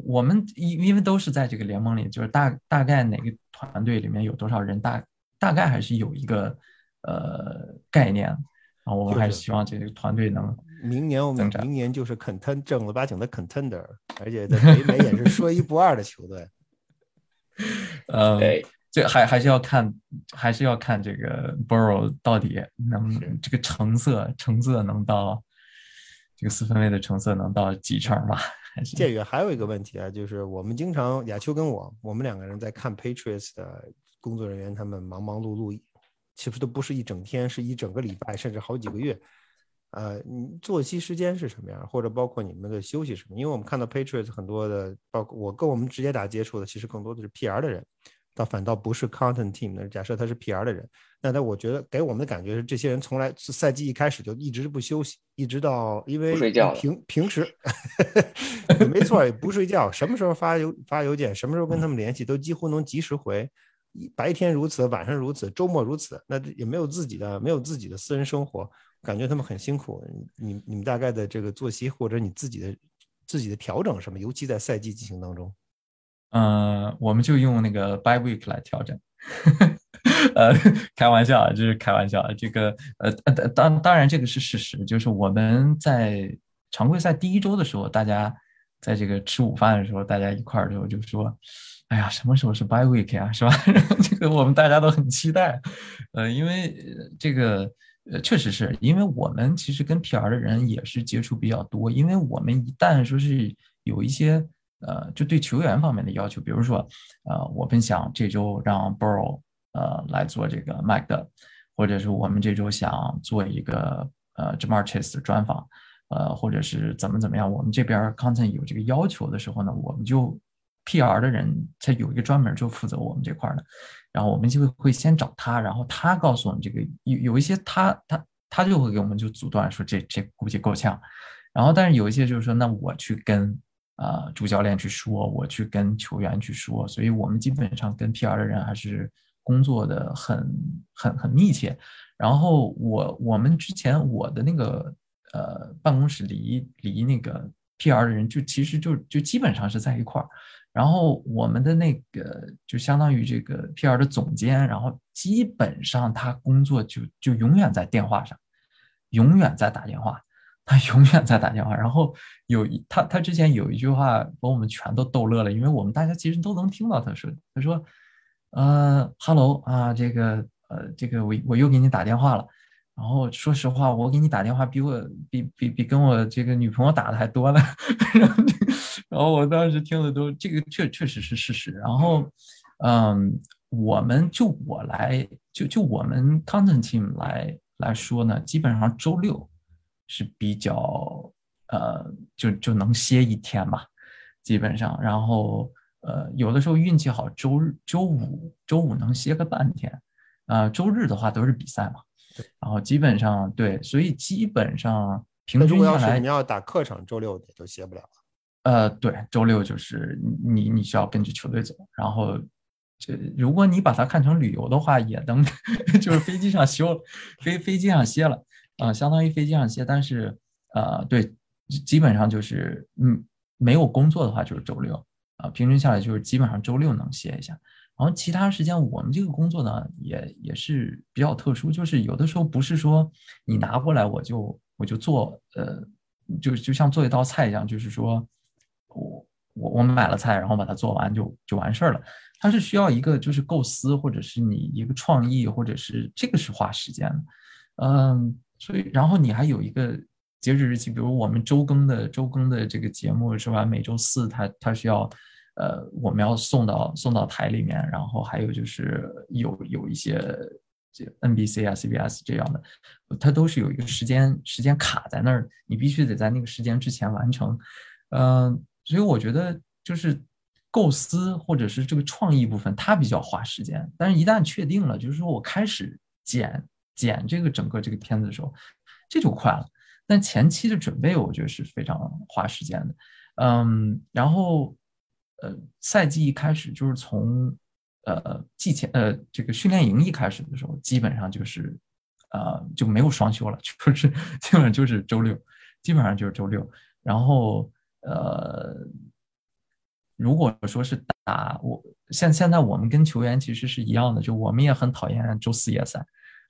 我们因因为都是在这个联盟里，就是大大概哪个团队里面有多少人，大大概还是有一个呃概念，然后我们还是希望这个团队能明年我们明年就是 contend 正儿八经的 contender，而且在北美也是说一不二的球队。呃，这还还是要看，还是要看这个 Burrow 到底能这个成色成色能到这个四分卫的成色能到几成吧？建宇还有一个问题啊，就是我们经常亚秋跟我，我们两个人在看 Patriots 的工作人员，他们忙忙碌碌，其实都不是一整天，是一整个礼拜，甚至好几个月。呃，你作息时间是什么样？或者包括你们的休息什么？因为我们看到 Patriots 很多的，包括我跟我们直接打接触的，其实更多的是 PR 的人，倒反倒不是 Content Team 的。假设他是 PR 的人，那他我觉得给我们的感觉是，这些人从来赛季一开始就一直不休息，一直到因为平平时 没错，也不睡觉，什么时候发邮发邮件，什么时候跟他们联系，都几乎能及时回。白天如此，晚上如此，周末如此，那也没有自己的没有自己的私人生活。感觉他们很辛苦，你你们大概的这个作息或者你自己的自己的调整什么，尤其在赛季进行当中。嗯，我们就用那个 by week 来调整。呃，开玩笑啊，就是开玩笑。这个呃呃，当当然这个是事实，就是我们在常规赛第一周的时候，大家在这个吃午饭的时候，大家一块儿就就说，哎呀，什么时候是 by week 啊，是吧？这个我们大家都很期待。呃，因为这个。呃，确实是因为我们其实跟 PR 的人也是接触比较多，因为我们一旦说是有一些呃，就对球员方面的要求，比如说呃，我们想这周让 Burrow 呃来做这个 Mac 的，或者是我们这周想做一个呃 Jamar Chase 的专访，呃，或者是怎么怎么样，我们这边 Content 有这个要求的时候呢，我们就 PR 的人他有一个专门就负责我们这块的。然后我们就会先找他，然后他告诉我们这个有有一些他他他就会给我们就阻断说这这估计够呛，然后但是有一些就是说那我去跟呃主教练去说，我去跟球员去说，所以我们基本上跟 PR 的人还是工作的很很很密切。然后我我们之前我的那个呃办公室离离那个 PR 的人就其实就就基本上是在一块儿。然后我们的那个就相当于这个 PR 的总监，然后基本上他工作就就永远在电话上，永远在打电话，他永远在打电话。然后有一他他之前有一句话把我们全都逗乐了，因为我们大家其实都能听到他说他说呃，Hello 啊，这个呃这个我我又给你打电话了。然后说实话，我给你打电话比我比比比跟我这个女朋友打的还多呢。然后，我当时听的都这个确确实是事实。然后，嗯，我们就我来就就我们 content team 来来说呢，基本上周六是比较呃就就能歇一天吧，基本上。然后呃有的时候运气好，周日周五周五能歇个半天。啊，周日的话都是比赛嘛。然后基本上对，所以基本上平均下来，你要打客场，周六你都歇不了了。呃，对，周六就是你你需要跟着球队走。然后这如果你把它看成旅游的话，也能 就是飞机上休，飞飞机上歇了，啊，相当于飞机上歇。但是呃，对，基本上就是嗯，没有工作的话就是周六啊，平均下来就是基本上周六能歇一下。然后其他时间我们这个工作呢也也是比较特殊，就是有的时候不是说你拿过来我就我就做，呃，就就像做一道菜一样，就是说我我我买了菜，然后把它做完就就完事儿了。它是需要一个就是构思，或者是你一个创意，或者是这个是花时间的，嗯，所以然后你还有一个截止日期，比如我们周更的周更的这个节目是吧？每周四它它是要，呃，我们要送到送到台里面，然后还有就是有有一些这 NBC 啊 CBS 这样的，它都是有一个时间时间卡在那儿，你必须得在那个时间之前完成，嗯，所以我觉得就是。构思或者是这个创意部分，它比较花时间。但是，一旦确定了，就是说我开始剪剪这个整个这个片子的时候，这就快了。但前期的准备，我觉得是非常花时间的。嗯，然后，呃，赛季一开始就是从呃季前呃这个训练营一开始的时候，基本上就是呃就没有双休了，就是基本上就是周六，基本上就是周六。然后呃。如果说是打我，现现在我们跟球员其实是一样的，就我们也很讨厌周四夜赛，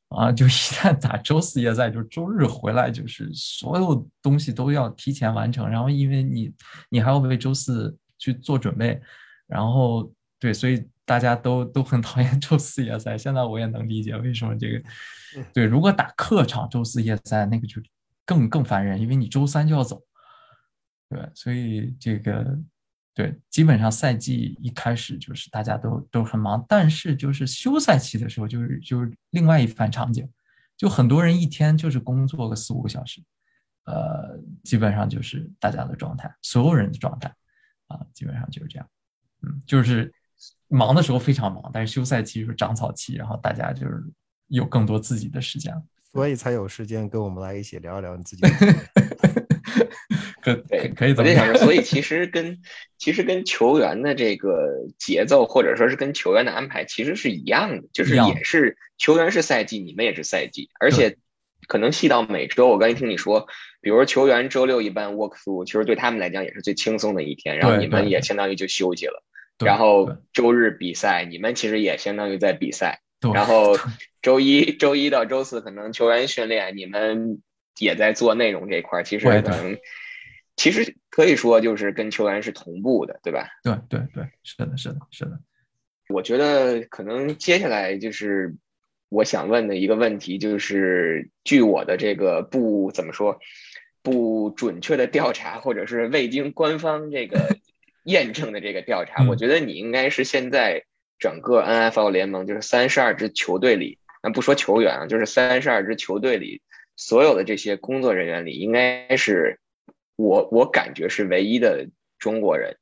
啊，就一旦打周四夜赛，就周日回来就是所有东西都要提前完成，然后因为你你还要为周四去做准备，然后对，所以大家都都很讨厌周四夜赛。现在我也能理解为什么这个，对，如果打客场周四夜赛那个就更更烦人，因为你周三就要走，对，所以这个。对，基本上赛季一开始就是大家都都很忙，但是就是休赛期的时候，就是就是另外一番场景，就很多人一天就是工作个四五个小时，呃，基本上就是大家的状态，所有人的状态，啊，基本上就是这样，嗯，就是忙的时候非常忙，但是休赛期是长草期，然后大家就是有更多自己的时间，所以才有时间跟我们来一起聊一聊你自己。可对，可以。我在想着，所以其实跟其实跟球员的这个节奏，或者说是跟球员的安排，其实是一样的，就是也是球员是赛季，你们也是赛季，而且可能细到每周。我刚才听你说，比如球员周六一般 work through，其实对他们来讲也是最轻松的一天，然后你们也相当于就休息了。然后周日比赛，你们其实也相当于在比赛。然后 周一周一到周四可能球员训练，你们也在做内容这一块，其实可能。其实可以说，就是跟球员是同步的，对吧？对对对，是的，是的，是的。我觉得可能接下来就是我想问的一个问题，就是据我的这个不怎么说不准确的调查，或者是未经官方这个 验证的这个调查，我觉得你应该是现在整个 NFL 联盟就是三十二支球队里，那不说球员啊，就是三十二支球队里所有的这些工作人员里，应该是。我我感觉是唯一的中国人，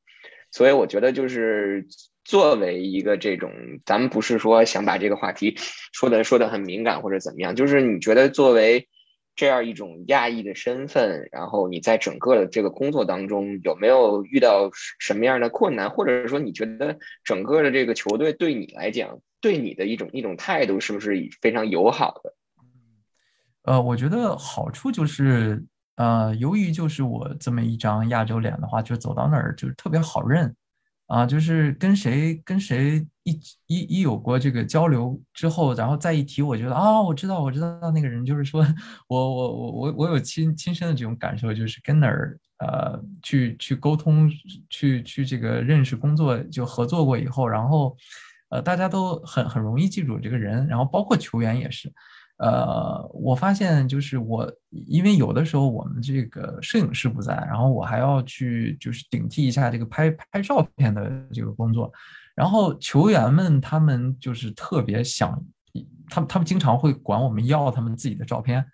所以我觉得就是作为一个这种，咱们不是说想把这个话题说的说的很敏感或者怎么样，就是你觉得作为这样一种亚裔的身份，然后你在整个的这个工作当中有没有遇到什么样的困难，或者说你觉得整个的这个球队对你来讲，对你的一种一种态度是不是非常友好的？呃，我觉得好处就是。呃，由于就是我这么一张亚洲脸的话，就走到哪儿就是特别好认，啊，就是跟谁跟谁一一一有过这个交流之后，然后再一提，我觉得啊，我知道我知道那个人，就是说我我我我我有亲亲身的这种感受，就是跟哪儿呃去去沟通，去去这个认识工作就合作过以后，然后呃大家都很很容易记住这个人，然后包括球员也是。呃，我发现就是我，因为有的时候我们这个摄影师不在，然后我还要去就是顶替一下这个拍拍照片的这个工作，然后球员们他们就是特别想，他们他们经常会管我们要他们自己的照片。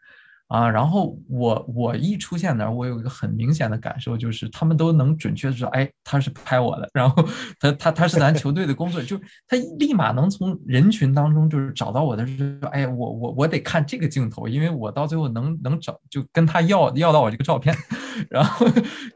啊，然后我我一出现那儿，我有一个很明显的感受，就是他们都能准确的知道，哎，他是拍我的，然后他他他是咱球队的工作人员，就他立马能从人群当中就是找到我的，说，哎，我我我得看这个镜头，因为我到最后能能找就跟他要要到我这个照片，然后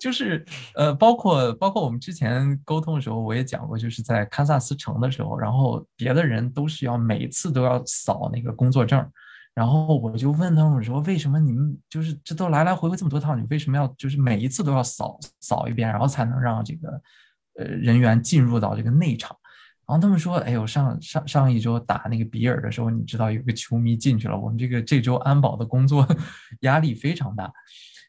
就是呃，包括包括我们之前沟通的时候，我也讲过，就是在堪萨斯城的时候，然后别的人都是要每次都要扫那个工作证。然后我就问他们说：“为什么你们就是这都来来回回这么多趟，你为什么要就是每一次都要扫扫一遍，然后才能让这个呃人员进入到这个内场然后他们说：“哎呦，上上上一周打那个比尔的时候，你知道有个球迷进去了。我们这个这周安保的工作 压力非常大，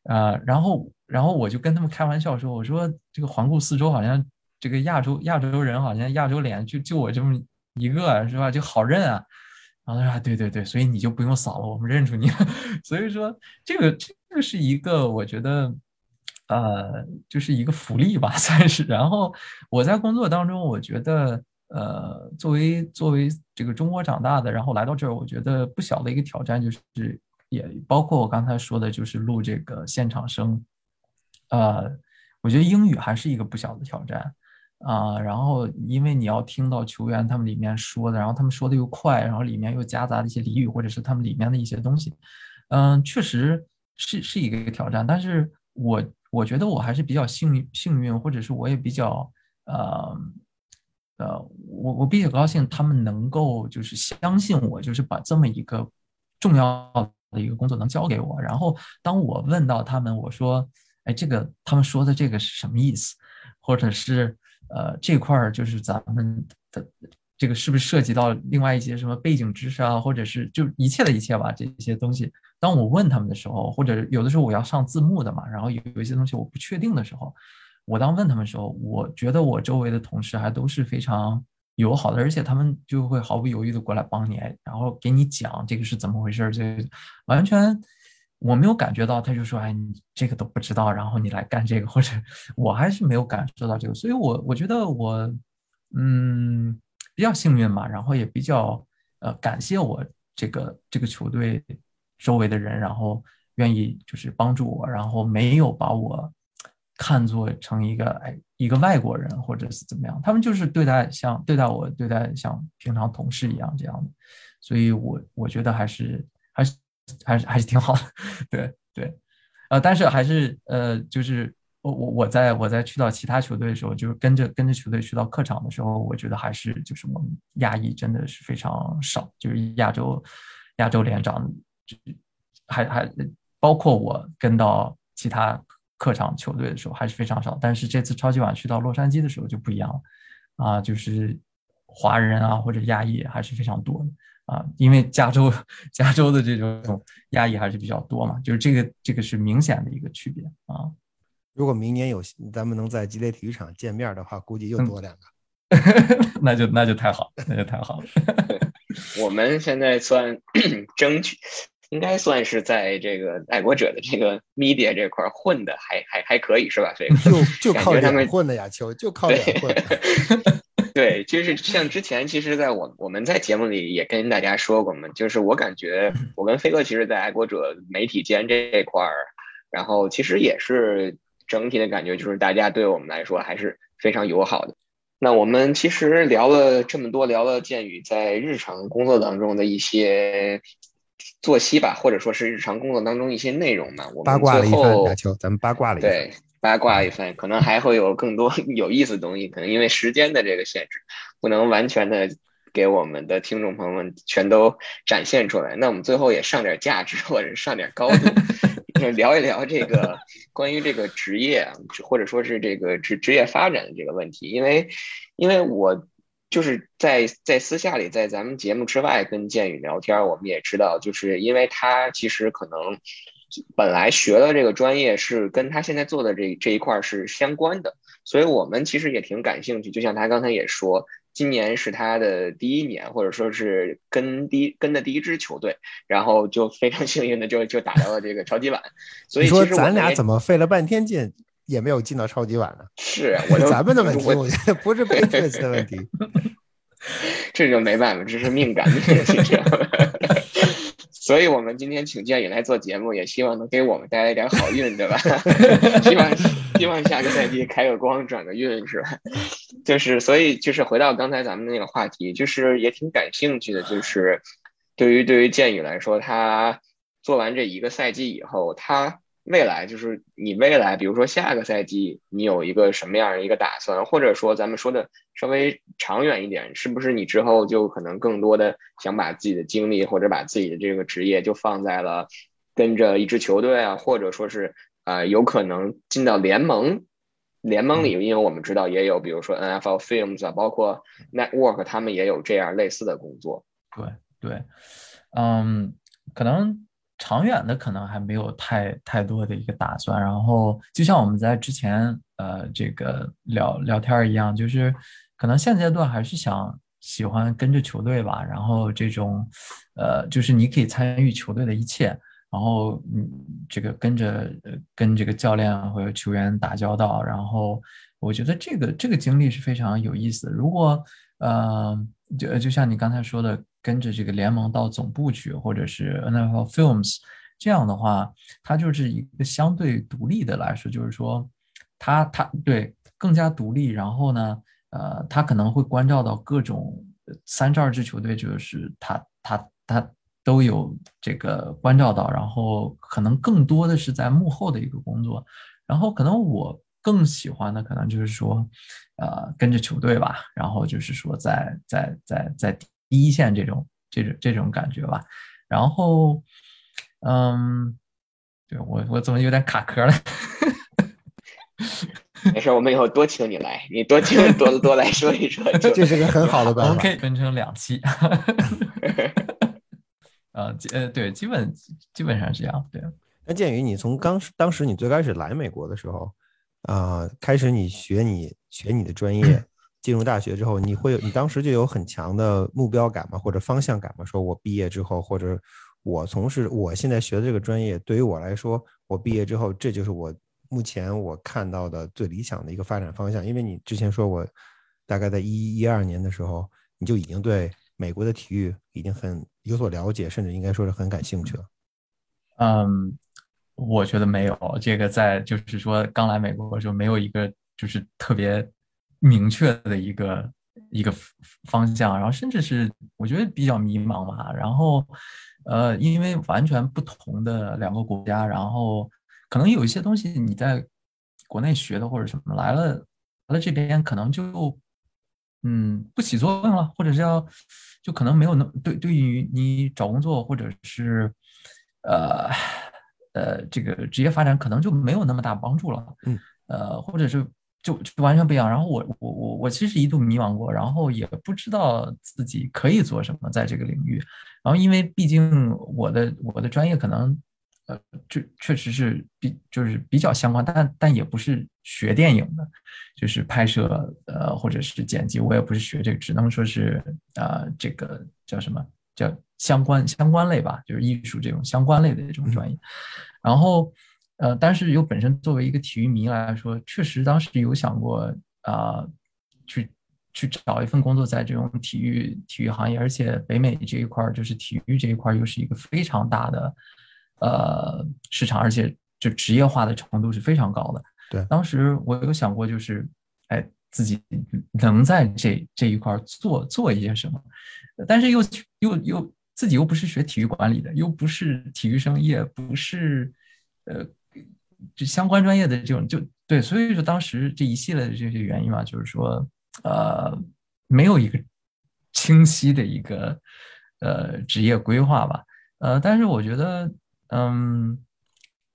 呃，然后然后我就跟他们开玩笑说：我说这个环顾四周，好像这个亚洲亚洲人好像亚洲脸就就我这么一个，是吧？就好认啊。然后他说：对对对，所以你就不用扫了，我们认出你了。所以说这个这个是一个我觉得。”呃，就是一个福利吧，算是。然后我在工作当中，我觉得，呃，作为作为这个中国长大的，然后来到这儿，我觉得不小的一个挑战就是，也包括我刚才说的，就是录这个现场声。呃，我觉得英语还是一个不小的挑战啊。然后因为你要听到球员他们里面说的，然后他们说的又快，然后里面又夹杂的一些俚语，或者是他们里面的一些东西，嗯，确实是是一个挑战。但是我。我觉得我还是比较幸幸运，或者是我也比较呃呃，我我比较高兴，他们能够就是相信我，就是把这么一个重要的一个工作能交给我。然后当我问到他们，我说，哎，这个他们说的这个是什么意思？或者是呃这块儿就是咱们的这个是不是涉及到另外一些什么背景知识啊？或者是就一切的一切吧，这些东西。当我问他们的时候，或者有的时候我要上字幕的嘛，然后有一些东西我不确定的时候，我当问他们的时候，我觉得我周围的同事还都是非常友好的，而且他们就会毫不犹豫的过来帮你，然后给你讲这个是怎么回事，这完全我没有感觉到他就说哎你这个都不知道，然后你来干这个，或者我还是没有感受到这个，所以我我觉得我嗯比较幸运嘛，然后也比较呃感谢我这个这个球队。周围的人，然后愿意就是帮助我，然后没有把我看作成一个哎一个外国人或者是怎么样，他们就是对待像对待我对待像平常同事一样这样的，所以我我觉得还是还是还是还是挺好的，对对，呃，但是还是呃，就是我我我在我在去到其他球队的时候，就是跟着跟着球队去到客场的时候，我觉得还是就是我们亚裔真的是非常少，就是亚洲亚洲连长。还还包括我跟到其他客场球队的时候还是非常少，但是这次超级碗去到洛杉矶的时候就不一样了，啊，就是华人啊或者亚裔还是非常多的啊，因为加州加州的这种压抑还是比较多嘛，就是这个这个是明显的一个区别啊。如果明年有咱们能在吉雷体育场见面的话，估计又多两个，那就那就太好，那就太好了。我们现在算 争取。应该算是在这个爱国者的这个 media 这块混的还还还可以是吧？所以就就靠他们混的呀，球就靠脸混。对，就是像之前，其实，在我我们在节目里也跟大家说过嘛，就是我感觉我跟飞哥其实，在爱国者媒体间这块儿，然后其实也是整体的感觉，就是大家对我们来说还是非常友好的。那我们其实聊了这么多，聊了剑宇在日常工作当中的一些。作息吧，或者说是日常工作当中一些内容嘛，我们最后咱们八卦了一番，对，八卦一番，可能还会有更多 有意思的东西，可能因为时间的这个限制，不能完全的给我们的听众朋友们全都展现出来。那我们最后也上点价值，或者上点高度，聊一聊这个关于这个职业，或者说是这个职职业发展的这个问题，因为，因为我。就是在在私下里，在咱们节目之外跟建宇聊天，我们也知道，就是因为他其实可能本来学的这个专业是跟他现在做的这这一块是相关的，所以我们其实也挺感兴趣。就像他刚才也说，今年是他的第一年，或者说是跟第跟的第一支球队，然后就非常 幸运的就就打到了这个超级碗。所以说咱俩怎么费了半天劲？也没有进到超级碗呢，是 咱们的问题，我觉得不是 Patriots 的问题，这就没办法，这是命感的事情。所以，我们今天请建宇来做节目，也希望能给我们带来一点好运，对吧？希望希望下个赛季开个光，转个运，是吧？就是，所以就是回到刚才咱们那个话题，就是也挺感兴趣的，就是对于对于建宇来说，他做完这一个赛季以后，他。未来就是你未来，比如说下个赛季，你有一个什么样的一个打算，或者说咱们说的稍微长远一点，是不是你之后就可能更多的想把自己的精力或者把自己的这个职业就放在了跟着一支球队啊，或者说是呃有可能进到联盟联盟里，因为我们知道也有，比如说 NFL Films 啊，包括 Network，他们也有这样类似的工作。对对，嗯，可能长远的可能还没有太太多的一个打算。然后就像我们在之前呃这个聊聊天一样，就是可能现阶段还是想喜欢跟着球队吧。然后这种呃，就是你可以参与球队的一切。然后，嗯，这个跟着跟这个教练和球员打交道，然后我觉得这个这个经历是非常有意思的。如果，呃，就就像你刚才说的，跟着这个联盟到总部去，或者是 NFL Films 这样的话，它就是一个相对独立的来说，就是说，他他对更加独立。然后呢，呃，他可能会关照到各种三十二支球队，就是他他他。都有这个关照到，然后可能更多的是在幕后的一个工作，然后可能我更喜欢的可能就是说，呃，跟着球队吧，然后就是说在在在在第一线这种这种这种感觉吧，然后，嗯，对我我怎么有点卡壳了？没事，我们以后多请你来，你多请多多来说一说，这是个很好的办法。OK，分成两期。呃，呃，对，基本基本上是这样。对，那鉴于你从刚当时你最开始来美国的时候，啊，开始你学你学你的专业，进入大学之后，你会你当时就有很强的目标感吗？或者方向感吗？说我毕业之后，或者我从事我现在学的这个专业，对于我来说，我毕业之后，这就是我目前我看到的最理想的一个发展方向。因为你之前说我大概在一一二年的时候，你就已经对。美国的体育已经很有所了解，甚至应该说是很感兴趣了。嗯，我觉得没有这个，在就是说刚来美国的时候，没有一个就是特别明确的一个一个方向，然后甚至是我觉得比较迷茫嘛。然后呃，因为完全不同的两个国家，然后可能有一些东西你在国内学的或者什么来了来了这边，可能就嗯不起作用了，或者是要。就可能没有那对对于你找工作或者是，呃呃这个职业发展可能就没有那么大帮助了，嗯，呃或者是就就完全不一样。然后我我我我其实一度迷茫过，然后也不知道自己可以做什么在这个领域。然后因为毕竟我的我的专业可能。呃，就确实是比就是比较相关，但但也不是学电影的，就是拍摄呃或者是剪辑，我也不是学这个，只能说是啊这个叫什么叫相关相关类吧，就是艺术这种相关类的这种专业。然后呃，但是又本身作为一个体育迷来说，确实当时有想过啊去去找一份工作在这种体育体育行业，而且北美这一块儿就是体育这一块儿又是一个非常大的。呃，市场，而且就职业化的程度是非常高的。对，当时我有想过，就是，哎，自己能在这这一块做做一些什么，但是又又又自己又不是学体育管理的，又不是体育生，也不是，呃，就相关专业的这种，就对，所以说当时这一系列的这些原因嘛，就是说，呃，没有一个清晰的一个呃职业规划吧，呃，但是我觉得。嗯，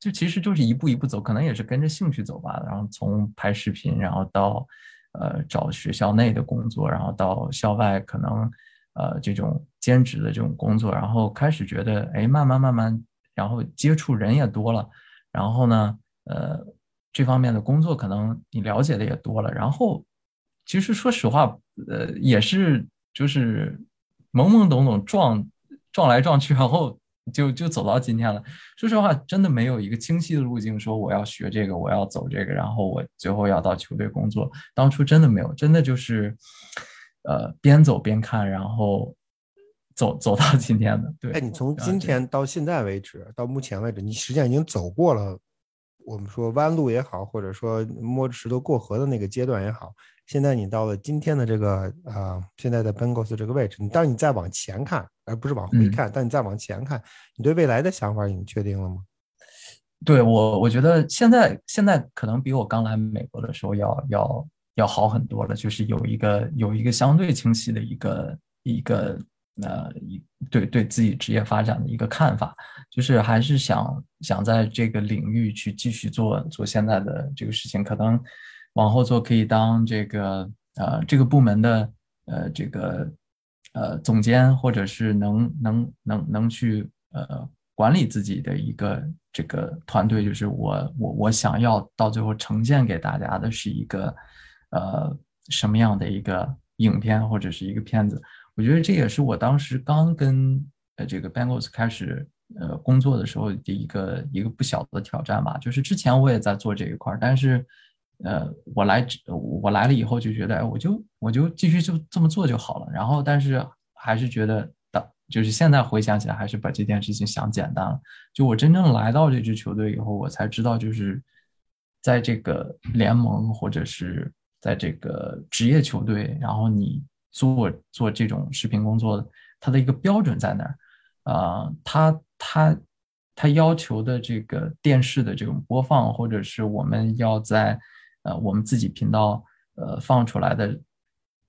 就其实就是一步一步走，可能也是跟着兴趣走吧。然后从拍视频，然后到呃找学校内的工作，然后到校外可能呃这种兼职的这种工作，然后开始觉得哎，慢慢慢慢，然后接触人也多了，然后呢，呃这方面的工作可能你了解的也多了，然后其实说实话，呃也是就是懵懵懂懂撞撞来撞去，然后。就就走到今天了。说实话，真的没有一个清晰的路径，说我要学这个，我要走这个，然后我最后要到球队工作。当初真的没有，真的就是，呃，边走边看，然后走走到今天的。对，哎，你从今天到现在为止，到目前为止，你实际上已经走过了，我们说弯路也好，或者说摸着石头过河的那个阶段也好。现在你到了今天的这个啊，现在的 Bengals 这个位置，你当你再往前看，而不是往回看，但你再往前看，你对未来的想法已经确定了吗？对我，我觉得现在现在可能比我刚来美国的时候要要要好很多了，就是有一个有一个相对清晰的一个一个呃一对对自己职业发展的一个看法，就是还是想想在这个领域去继续做做现在的这个事情，可能。往后做可以当这个呃这个部门的呃这个呃总监，或者是能能能能去呃管理自己的一个这个团队，就是我我我想要到最后呈现给大家的是一个呃什么样的一个影片或者是一个片子。我觉得这也是我当时刚跟呃这个 Bengals 开始。呃，工作的时候的一个一个不小的挑战吧，就是之前我也在做这一块儿，但是，呃，我来我来了以后就觉得，哎，我就我就继续就这么做就好了。然后，但是还是觉得，的就是现在回想起来，还是把这件事情想简单了。就我真正来到这支球队以后，我才知道，就是在这个联盟或者是在这个职业球队，然后你做做这种视频工作的，它的一个标准在哪儿？啊，它。他他要求的这个电视的这种播放，或者是我们要在呃我们自己频道呃放出来的，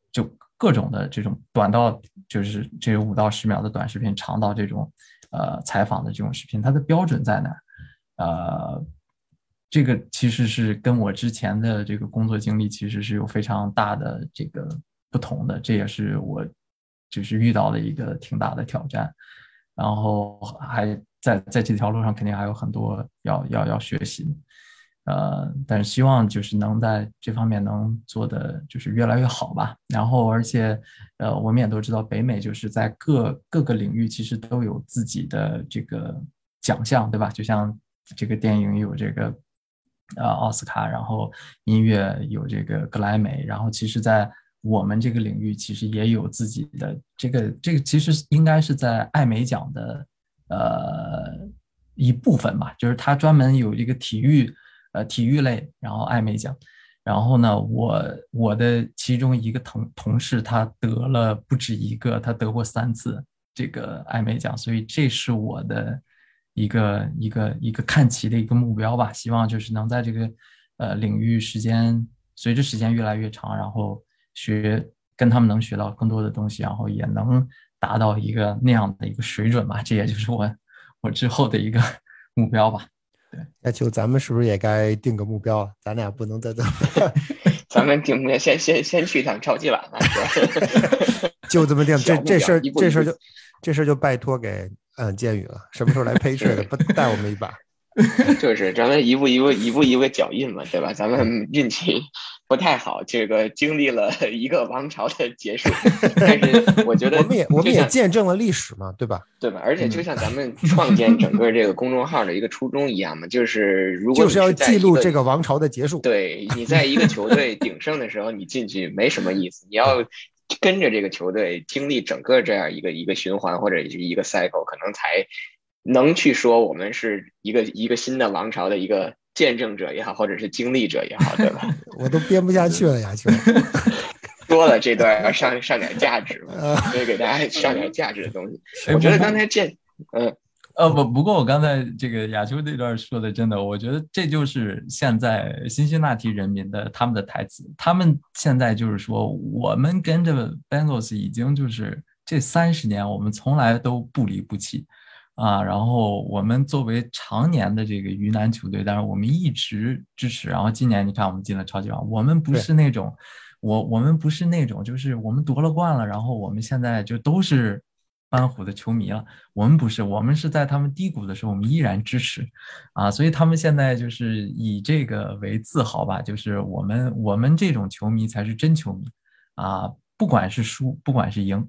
就各种的这种短到就是这五到十秒的短视频，长到这种呃采访的这种视频，它的标准在哪儿？呃，这个其实是跟我之前的这个工作经历其实是有非常大的这个不同的，这也是我就是遇到的一个挺大的挑战。然后还在在这条路上，肯定还有很多要要要学习，呃，但是希望就是能在这方面能做的就是越来越好吧。然后而且，呃，我们也都知道，北美就是在各各个领域其实都有自己的这个奖项，对吧？就像这个电影有这个呃奥斯卡，然后音乐有这个格莱美，然后其实，在我们这个领域其实也有自己的这个这个，其实应该是在艾美奖的呃一部分吧，就是他专门有一个体育呃体育类，然后艾美奖，然后呢，我我的其中一个同同事他得了不止一个，他得过三次这个艾美奖，所以这是我的一个一个一个看齐的一个目标吧，希望就是能在这个呃领域时间随着时间越来越长，然后。学跟他们能学到更多的东西，然后也能达到一个那样的一个水准吧，这也就是我我之后的一个 目标吧。对，那就咱们是不是也该定个目标了？咱俩不能再这么，咱们定目标，先先先去一趟超级碗吧，就这么定。这这事儿这事儿就这事儿就拜托给嗯建宇了，什么时候来陪睡的，不带我们一把？就是咱们一步一步一步一步脚印嘛，对吧？咱们运气。不太好，这个经历了 一个王朝的结束，但是我觉得我们也我们也见证了历史嘛，对吧？对吧？而且就像咱们创建整个这个公众号的一个初衷一样嘛，就是如果就是要记录这个王朝的结束。对你在一个球队鼎盛的时候，你进去没什么意思，你要跟着这个球队经历整个这样一个一个循环或者是一个 cycle，可能才能去说我们是一个一个新的王朝的一个。见证者也好，或者是经历者也好，对吧？我都编不下去了，亚秋。说了这段要上上点价值嘛，所以给大家上点价值的东西。我觉得刚才见，嗯，呃不，不过我刚才这个亚秋这段说的真的，我觉得这就是现在辛辛那提人民的他们的台词。他们现在就是说，我们跟着 Bengals 已经就是这三十年，我们从来都不离不弃。啊，然后我们作为常年的这个鱼腩球队，但是我们一直支持。然后今年你看，我们进了超级碗，我们不是那种，我我们不是那种，就是我们夺了冠了，然后我们现在就都是班虎的球迷了。我们不是，我们是在他们低谷的时候，我们依然支持。啊，所以他们现在就是以这个为自豪吧，就是我们我们这种球迷才是真球迷。啊，不管是输，不管是赢。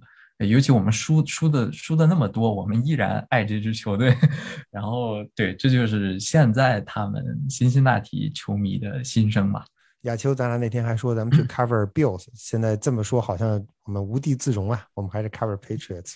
尤其我们输输的输的那么多，我们依然爱这支球队。然后，对，这就是现在他们辛辛那提球迷的心声嘛。亚秋，咱俩那天还说咱们去 cover Bills，现在这么说好像我们无地自容啊。我们还是 cover Patriots。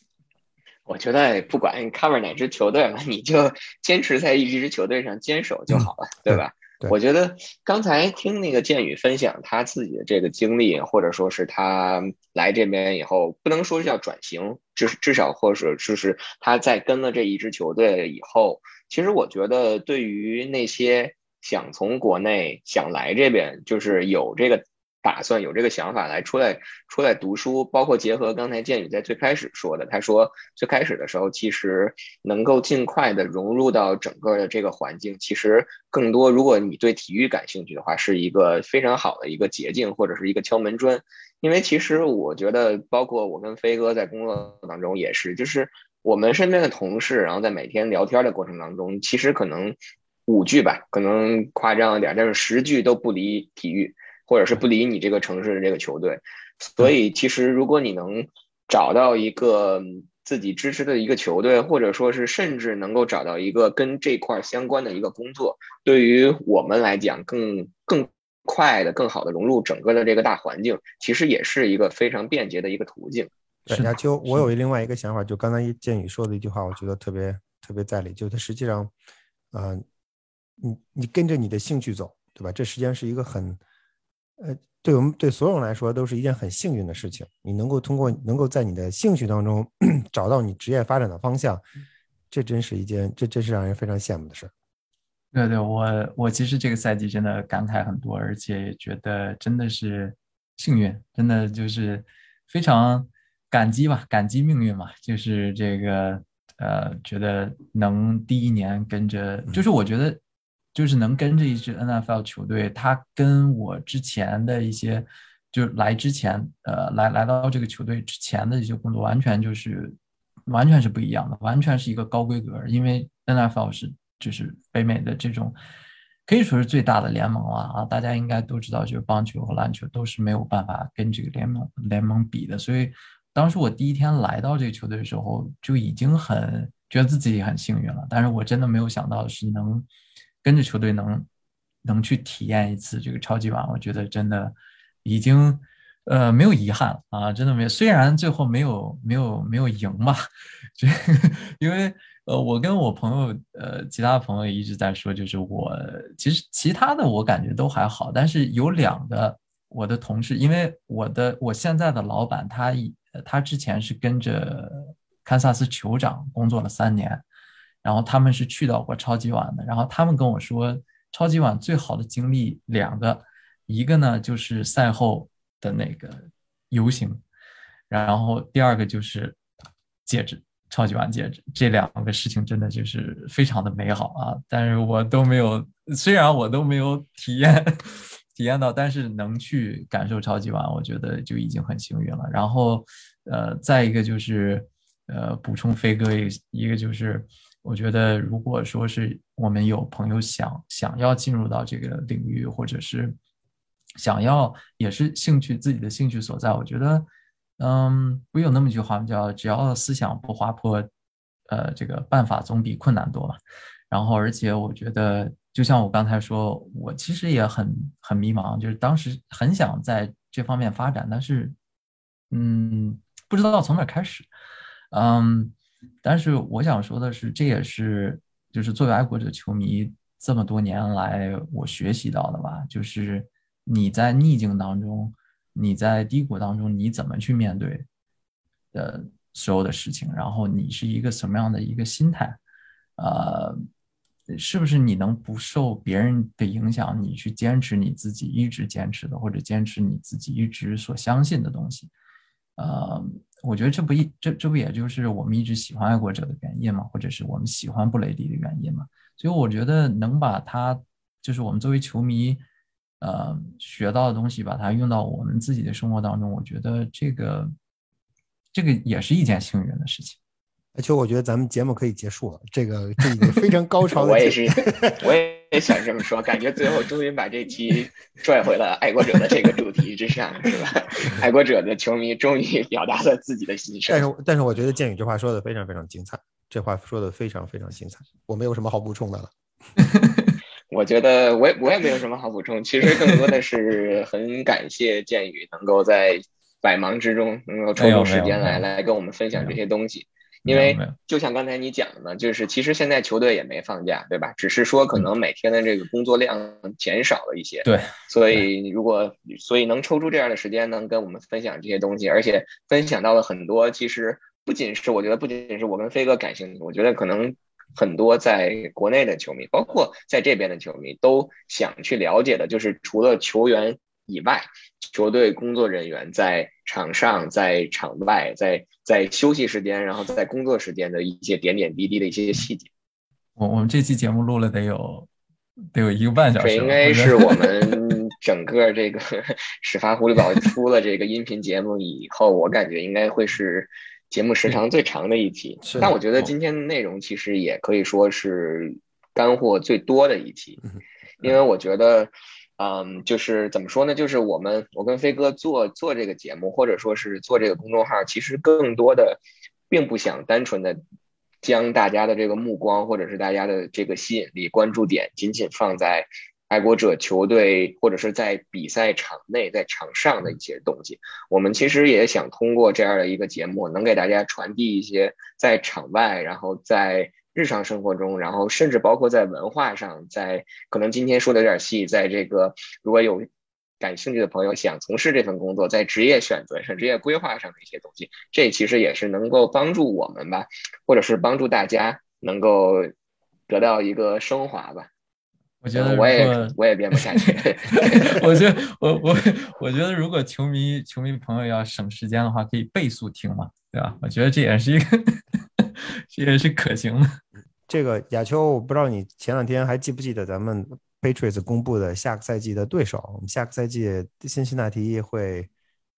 我觉得不管 cover 哪支球队了，你就坚持在一支球队上坚守就好了，对吧？我觉得刚才听那个建宇分享他自己的这个经历，或者说是他来这边以后，不能说叫转型，至至少或者就是他在跟了这一支球队以后，其实我觉得对于那些想从国内想来这边，就是有这个打算有这个想法来出来出来读书，包括结合刚才建宇在最开始说的，他说最开始的时候其实能够尽快的融入到整个的这个环境，其实更多如果你对体育感兴趣的话，是一个非常好的一个捷径或者是一个敲门砖。因为其实我觉得，包括我跟飞哥在工作当中也是，就是我们身边的同事，然后在每天聊天的过程当中，其实可能五句吧，可能夸张一点，但是十句都不离体育。或者是不理你这个城市的这个球队，所以其实如果你能找到一个自己支持的一个球队，或者说是甚至能够找到一个跟这块相关的一个工作，对于我们来讲更更快的、更好的融入整个的这个大环境，其实也是一个非常便捷的一个途径。沈家秋，我有另外一个想法，就刚才建宇说的一句话，我觉得特别特别在理，就他实际上，呃，你你跟着你的兴趣走，对吧？这实际上是一个很。呃，对我们对所有人来说都是一件很幸运的事情。你能够通过能够在你的兴趣当中 找到你职业发展的方向，这真是一件这真是让人非常羡慕的事。对对，我我其实这个赛季真的感慨很多，而且也觉得真的是幸运，真的就是非常感激吧，感激命运嘛。就是这个呃，觉得能第一年跟着，就是我觉得。就是能跟着一支 NFL 球队，他跟我之前的一些，就来之前，呃，来来到这个球队之前的一些工作，完全就是完全是不一样的，完全是一个高规格。因为 NFL 是就是北美的这种可以说是最大的联盟了啊，大家应该都知道，就是棒球和篮球都是没有办法跟这个联盟联盟比的。所以当时我第一天来到这个球队的时候，就已经很觉得自己很幸运了。但是我真的没有想到是能。跟着球队能能去体验一次这个超级碗，我觉得真的已经呃没有遗憾了啊，真的没有。虽然最后没有没有没有赢吧，这因为呃我跟我朋友呃其他朋友一直在说，就是我其实其他的我感觉都还好，但是有两个我的同事，因为我的我现在的老板他他之前是跟着堪萨斯酋长工作了三年。然后他们是去到过超级碗的，然后他们跟我说，超级碗最好的经历两个，一个呢就是赛后的那个游行，然后第二个就是戒指，超级碗戒指，这两个事情真的就是非常的美好啊！但是我都没有，虽然我都没有体验 体验到，但是能去感受超级碗，我觉得就已经很幸运了。然后，呃，再一个就是，呃，补充飞哥一一个就是。我觉得，如果说是我们有朋友想想要进入到这个领域，或者是想要也是兴趣自己的兴趣所在，我觉得，嗯，不有那么句话叫“只要思想不滑坡，呃，这个办法总比困难多嘛”。然后，而且我觉得，就像我刚才说，我其实也很很迷茫，就是当时很想在这方面发展，但是，嗯，不知道从哪开始，嗯。但是我想说的是，这也是就是作为爱国者球迷这么多年来我学习到的吧，就是你在逆境当中，你在低谷当中，你怎么去面对的所有的事情，然后你是一个什么样的一个心态，呃，是不是你能不受别人的影响，你去坚持你自己一直坚持的，或者坚持你自己一直所相信的东西，呃。我觉得这不一这这不也就是我们一直喜欢爱国者的原因嘛，或者是我们喜欢布雷迪的原因嘛？所以我觉得能把他就是我们作为球迷，呃，学到的东西，把它用到我们自己的生活当中，我觉得这个这个也是一件幸运的事情。而且我觉得咱们节目可以结束了，这个这个非常高超的。我也是，我也想这么说，感觉最后终于把这期拽回了爱国者的这个主题之上，是吧？爱国者的球迷终于表达了自己的心声。但是，但是我觉得建宇这话说的非常非常精彩，这话说的非常非常精彩，我没有什么好补充的了。我觉得我也我也没有什么好补充，其实更多的是很感谢建宇能够在百忙之中能够抽出时间来来跟我们分享这些东西。因为就像刚才你讲的嘛，就是其实现在球队也没放假，对吧？只是说可能每天的这个工作量减少了一些。对。所以如果所以能抽出这样的时间，能跟我们分享这些东西，而且分享到了很多，其实不仅是我觉得不仅仅是我跟飞哥感兴趣，我觉得可能很多在国内的球迷，包括在这边的球迷都想去了解的，就是除了球员以外，球队工作人员在场上、在场外、在在休息时间，然后在工作时间的一些点点滴滴的一些细节。我我们这期节目录了得有得有一个半小时，这应该是我们整个这个 始发狐狸堡出了这个音频节目以后，我感觉应该会是节目时长最长的一期。但我觉得今天的内容其实也可以说是干货最多的一期，因为我觉得。嗯，就是怎么说呢？就是我们，我跟飞哥做做这个节目，或者说是做这个公众号，其实更多的，并不想单纯的将大家的这个目光，或者是大家的这个吸引力、关注点，仅仅放在爱国者球队，或者是在比赛场内、在场上的一些东西。我们其实也想通过这样的一个节目，能给大家传递一些在场外，然后在。日常生活中，然后甚至包括在文化上，在可能今天说的有点细，在这个如果有感兴趣的朋友想从事这份工作，在职业选择上、职业规划上的一些东西，这其实也是能够帮助我们吧，或者是帮助大家能够得到一个升华吧。我觉得我也我也编不下去。我觉得我我我觉得如果球迷球迷朋友要省时间的话，可以倍速听嘛，对吧？我觉得这也是一个。这也是可行的。这个亚秋，我不知道你前两天还记不记得咱们 Patriots 公布的下个赛季的对手？我们下个赛季辛辛那提会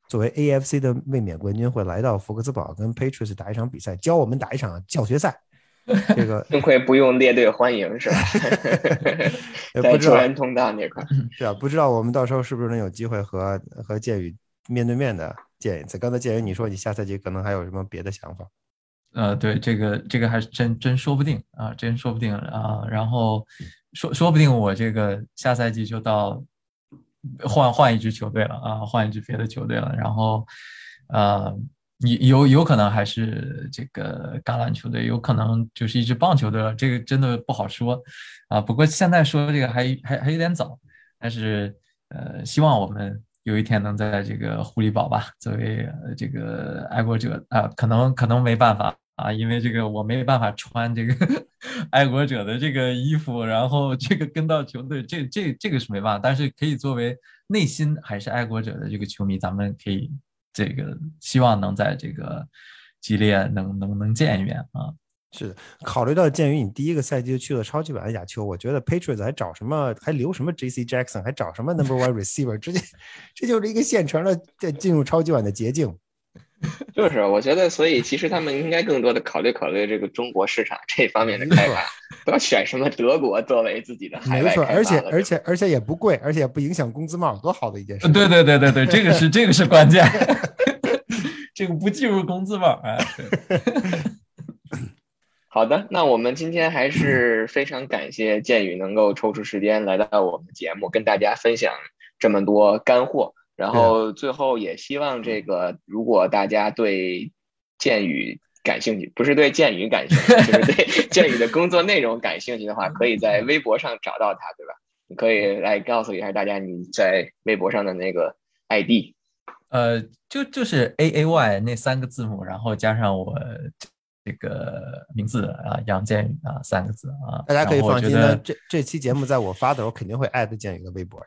作为 AFC 的卫冕冠军，会来到福克斯堡跟 Patriots 打一场比赛，教我们打一场教学赛。这个 幸亏不用列队欢迎，是吧？在球员通道那块，是啊，不知道我们到时候是不是能有机会和和剑宇面对面的见一次？刚才剑宇你说你下赛季可能还有什么别的想法？呃，对，这个这个还是真真说不定啊，真说不定啊。然后说说不定我这个下赛季就到换换一支球队了啊，换一支别的球队了。然后呃，有有有可能还是这个橄榄球队，有可能就是一支棒球队了。这个真的不好说啊。不过现在说这个还还还有点早，但是呃，希望我们有一天能在这个狐狸堡吧，作为这个爱国者啊，可能可能没办法。啊，因为这个我没办法穿这个 爱国者的这个衣服，然后这个跟到球队，这这这个是没办法，但是可以作为内心还是爱国者的这个球迷，咱们可以这个希望能在这个激烈能能能见一面啊。是的，考虑到鉴于你第一个赛季就去了超级碗的亚球，我觉得 Patriots 还找什么，还留什么 J.C. Jackson，还找什么 Number One Receiver，直接 这就是一个现成的进入超级碗的捷径。就是，我觉得，所以其实他们应该更多的考虑考虑这个中国市场这方面的开发，不要选什么德国作为自己的海外没错，而且而且而且也不贵，而且不影响工资帽，多好的一件事。对对对对对，这个是 这个是关键，这个不计入工资帽。好的，那我们今天还是非常感谢建宇能够抽出时间来到我们节目，跟大家分享这么多干货。然后最后也希望这个，如果大家对剑宇感兴趣，不是对剑宇感兴趣，就是对 剑宇的工作内容感兴趣的话，可以在微博上找到他，对吧？你可以来告诉一下大家你在微博上的那个 ID。呃，就就是 A A Y 那三个字母，然后加上我这个名字啊，杨建宇啊三个字啊。大家可以放心的，这这期节目在我发的时候，肯定会艾特剑宇的微博。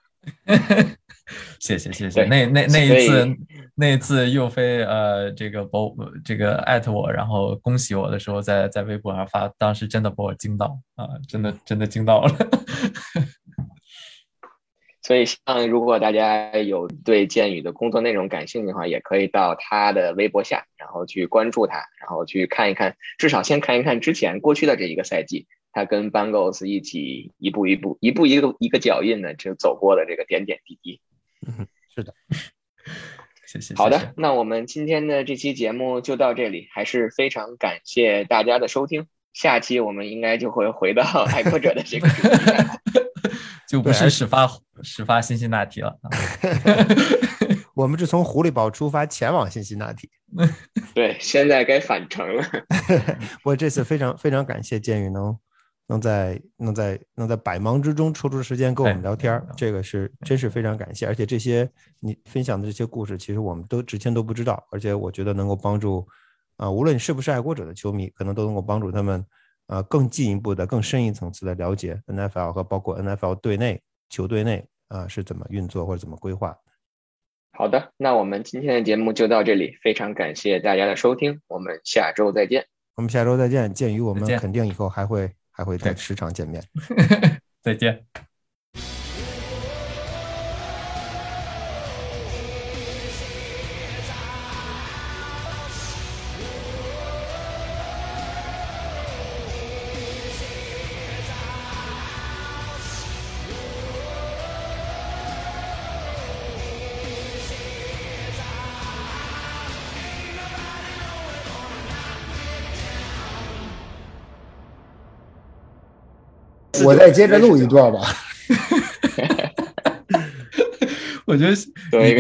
谢 谢谢谢，那那那一次那一次佑飞呃这个博这个艾特我，然后恭喜我的时候，在在微博上发，当时真的把我惊到啊，真的真的惊到了。所以，像如果大家有对剑宇的工作内容感兴趣的话，也可以到他的微博下，然后去关注他，然后去看一看，至少先看一看之前过去的这一个赛季。他跟 Bangles 一起一步一步、一步一个一个脚印呢，就走过了这个点点滴滴。是的，谢谢。好的，那我们今天的这期节目就到这里，还是非常感谢大家的收听。下期我们应该就会回到 爱国者的这个主题，就不是始发始发辛辛那提了。我们是从狐狸堡出发前往辛辛那提。对，现在该返程了。我这次非常非常感谢建宇能。能在能在能在百忙之中抽出时间跟我们聊天，这个是真是非常感谢。而且这些你分享的这些故事，其实我们都之前都不知道。而且我觉得能够帮助啊，无论你是不是爱国者的球迷，可能都能够帮助他们啊更进一步的、更深一层次的了解 NFL 和包括 NFL 队内球队内啊是怎么运作或者怎么规划。好的，那我们今天的节目就到这里，非常感谢大家的收听，我们下周再见。我们下周再见。鉴于我们肯定以后还会还会在对时常见面。再见。我再接着录一段吧。我觉得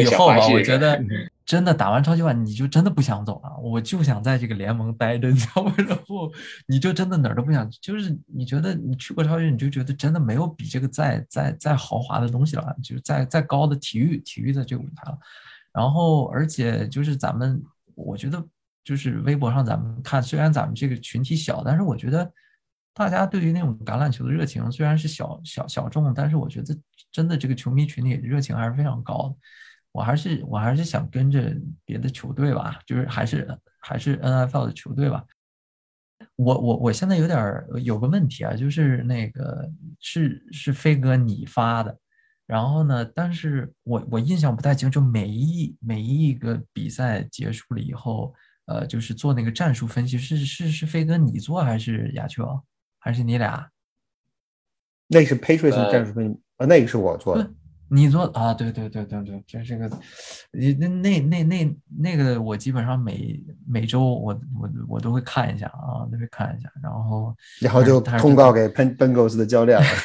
以后吧我觉得真的打完超级碗，你就真的不想走了，我就想在这个联盟待着，你知道吗？然后你就真的哪儿都不想，就是你觉得你去过超级，你就觉得真的没有比这个再再再豪华的东西了，就是再再高的体育体育的这个舞台了。然后而且就是咱们，我觉得就是微博上咱们看，虽然咱们这个群体小，但是我觉得大家对于那种橄榄球的热情虽然是小小小众，但是我觉得真的这个球迷群体热情还是非常高的。我还是我还是想跟着别的球队吧，就是还是还是 NFL 的球队吧。我我我现在有点有个问题啊，就是那个是是飞哥你发的，然后呢，但是我我印象不太清楚，每一每一个比赛结束了以后，呃，就是做那个战术分析，是是是飞哥你做还是亚秋，还是你俩？那是 Patriots 战术分析，呃，那个是我做的。你做啊？对对对对对，这这个，你那那那那那个，我基本上每每周我我我都会看一下啊，都会看一下，然后然后就通告给 Pen Bengals 的教练了。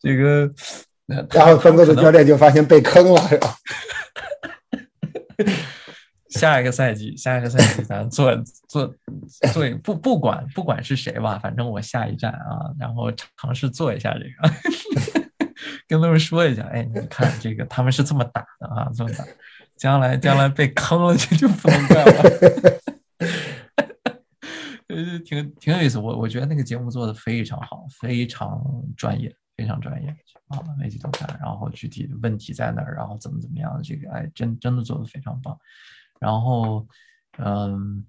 这个，呃然后他 Bengals 的教练就发现被坑了，是吧？下一个赛季，下一个赛季咱做做做不不管不管是谁吧，反正我下一站啊，然后尝试做一下这个，跟他们说一下，哎，你看这个他们是这么打的啊，这么打，将来将来被坑了这就不能怪我。呃，挺挺有意思，我我觉得那个节目做的非常好，非常专业，非常专业啊，每集都看，然后具体问题在哪儿，然后怎么怎么样，这个哎，真真的做的非常棒。然后，嗯，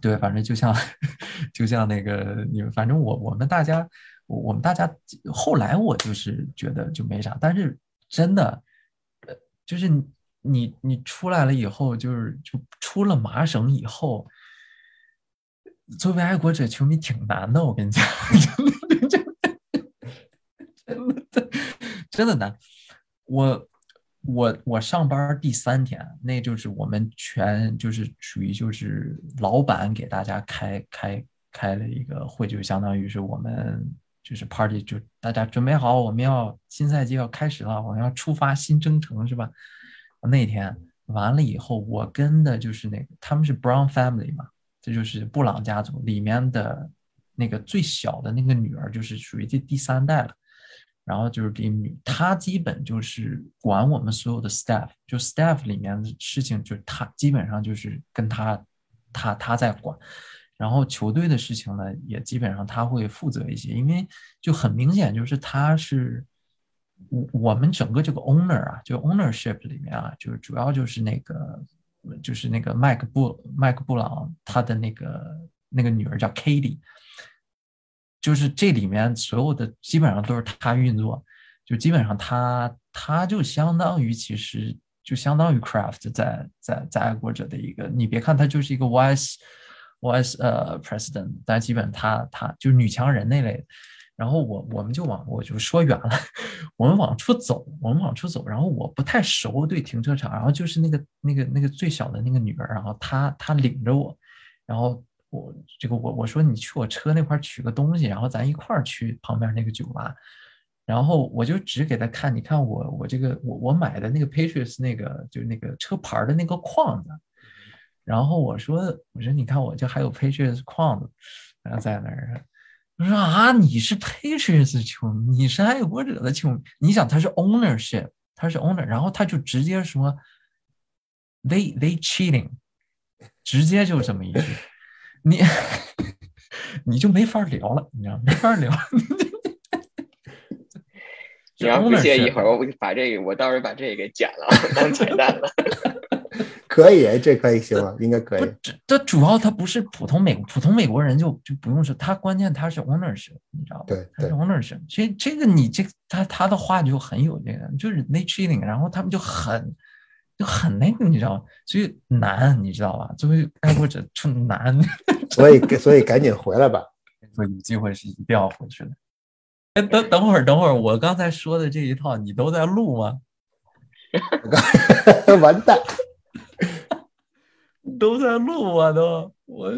对，反正就像 就像那个你，反正我我们大家，我我们大家后来我就是觉得就没啥，但是真的，呃，就是你你出来了以后，就是就出了麻省以后，作为爱国者球迷挺难的，我跟你讲，真的真的真的难，我。我我上班第三天，那就是我们全就是属于就是老板给大家开开开了一个会，就相当于是我们就是 party，就大家准备好，我们要新赛季要开始了，我们要出发新征程是吧？那天完了以后，我跟的就是那个他们是 Brown family 嘛，这就是布朗家族里面的那个最小的那个女儿，就是属于这第三代了。然后就是这女，她基本就是管我们所有的 staff，就 staff 里面的事情，就是她基本上就是跟她，她她在管。然后球队的事情呢，也基本上她会负责一些，因为就很明显就是她是我我们整个这个 owner 啊，就 ownership 里面啊，就是主要就是那个就是那个麦克布麦克布朗他的那个那个女儿叫 Katie。就是这里面所有的基本上都是他运作，就基本上他他就相当于其实就相当于 Craft 在在在爱国者的一个，你别看他就是一个 vice vice 呃 president，但基本他他就是女强人那类。然后我我们就往我就说远了，我们往出走，我们往出走。然后我不太熟对停车场，然后就是那个那个那个最小的那个女儿，然后她她领着我，然后。我这个我我说你去我车那块取个东西，然后咱一块儿去旁边那个酒吧，然后我就只给他看，你看我我这个我我买的那个 Patriots 那个就那个车牌的那个框子，然后我说我说你看我这还有 Patriots 框子，然后在那儿，我说啊你是 Patriots 球迷，你是爱国者的球迷，你想他是 ownership，他是 owner，然后他就直接说 they they cheating，直接就这么一句。你 你就没法聊了，你知道没法聊。你要不介意，一会儿我把这个，我到时候把这个给剪了，当彩蛋了。可以，这可以行了，应该可以。这这主要他不是普通美普通美国人就就不用说，他关键他是 ownership，你知道吧？对，他是 ownership。这这个你这他他的话就很有这个，就是 n a t u r e 然后他们就很就很那个，你知道吗？所以难，你知道吧？作为爱国者就难。所以所以赶紧回来吧。所以有机会是一定要回去的。哎，等等会儿，等会儿，我刚才说的这一套你都在录吗？完蛋。都在录啊，都我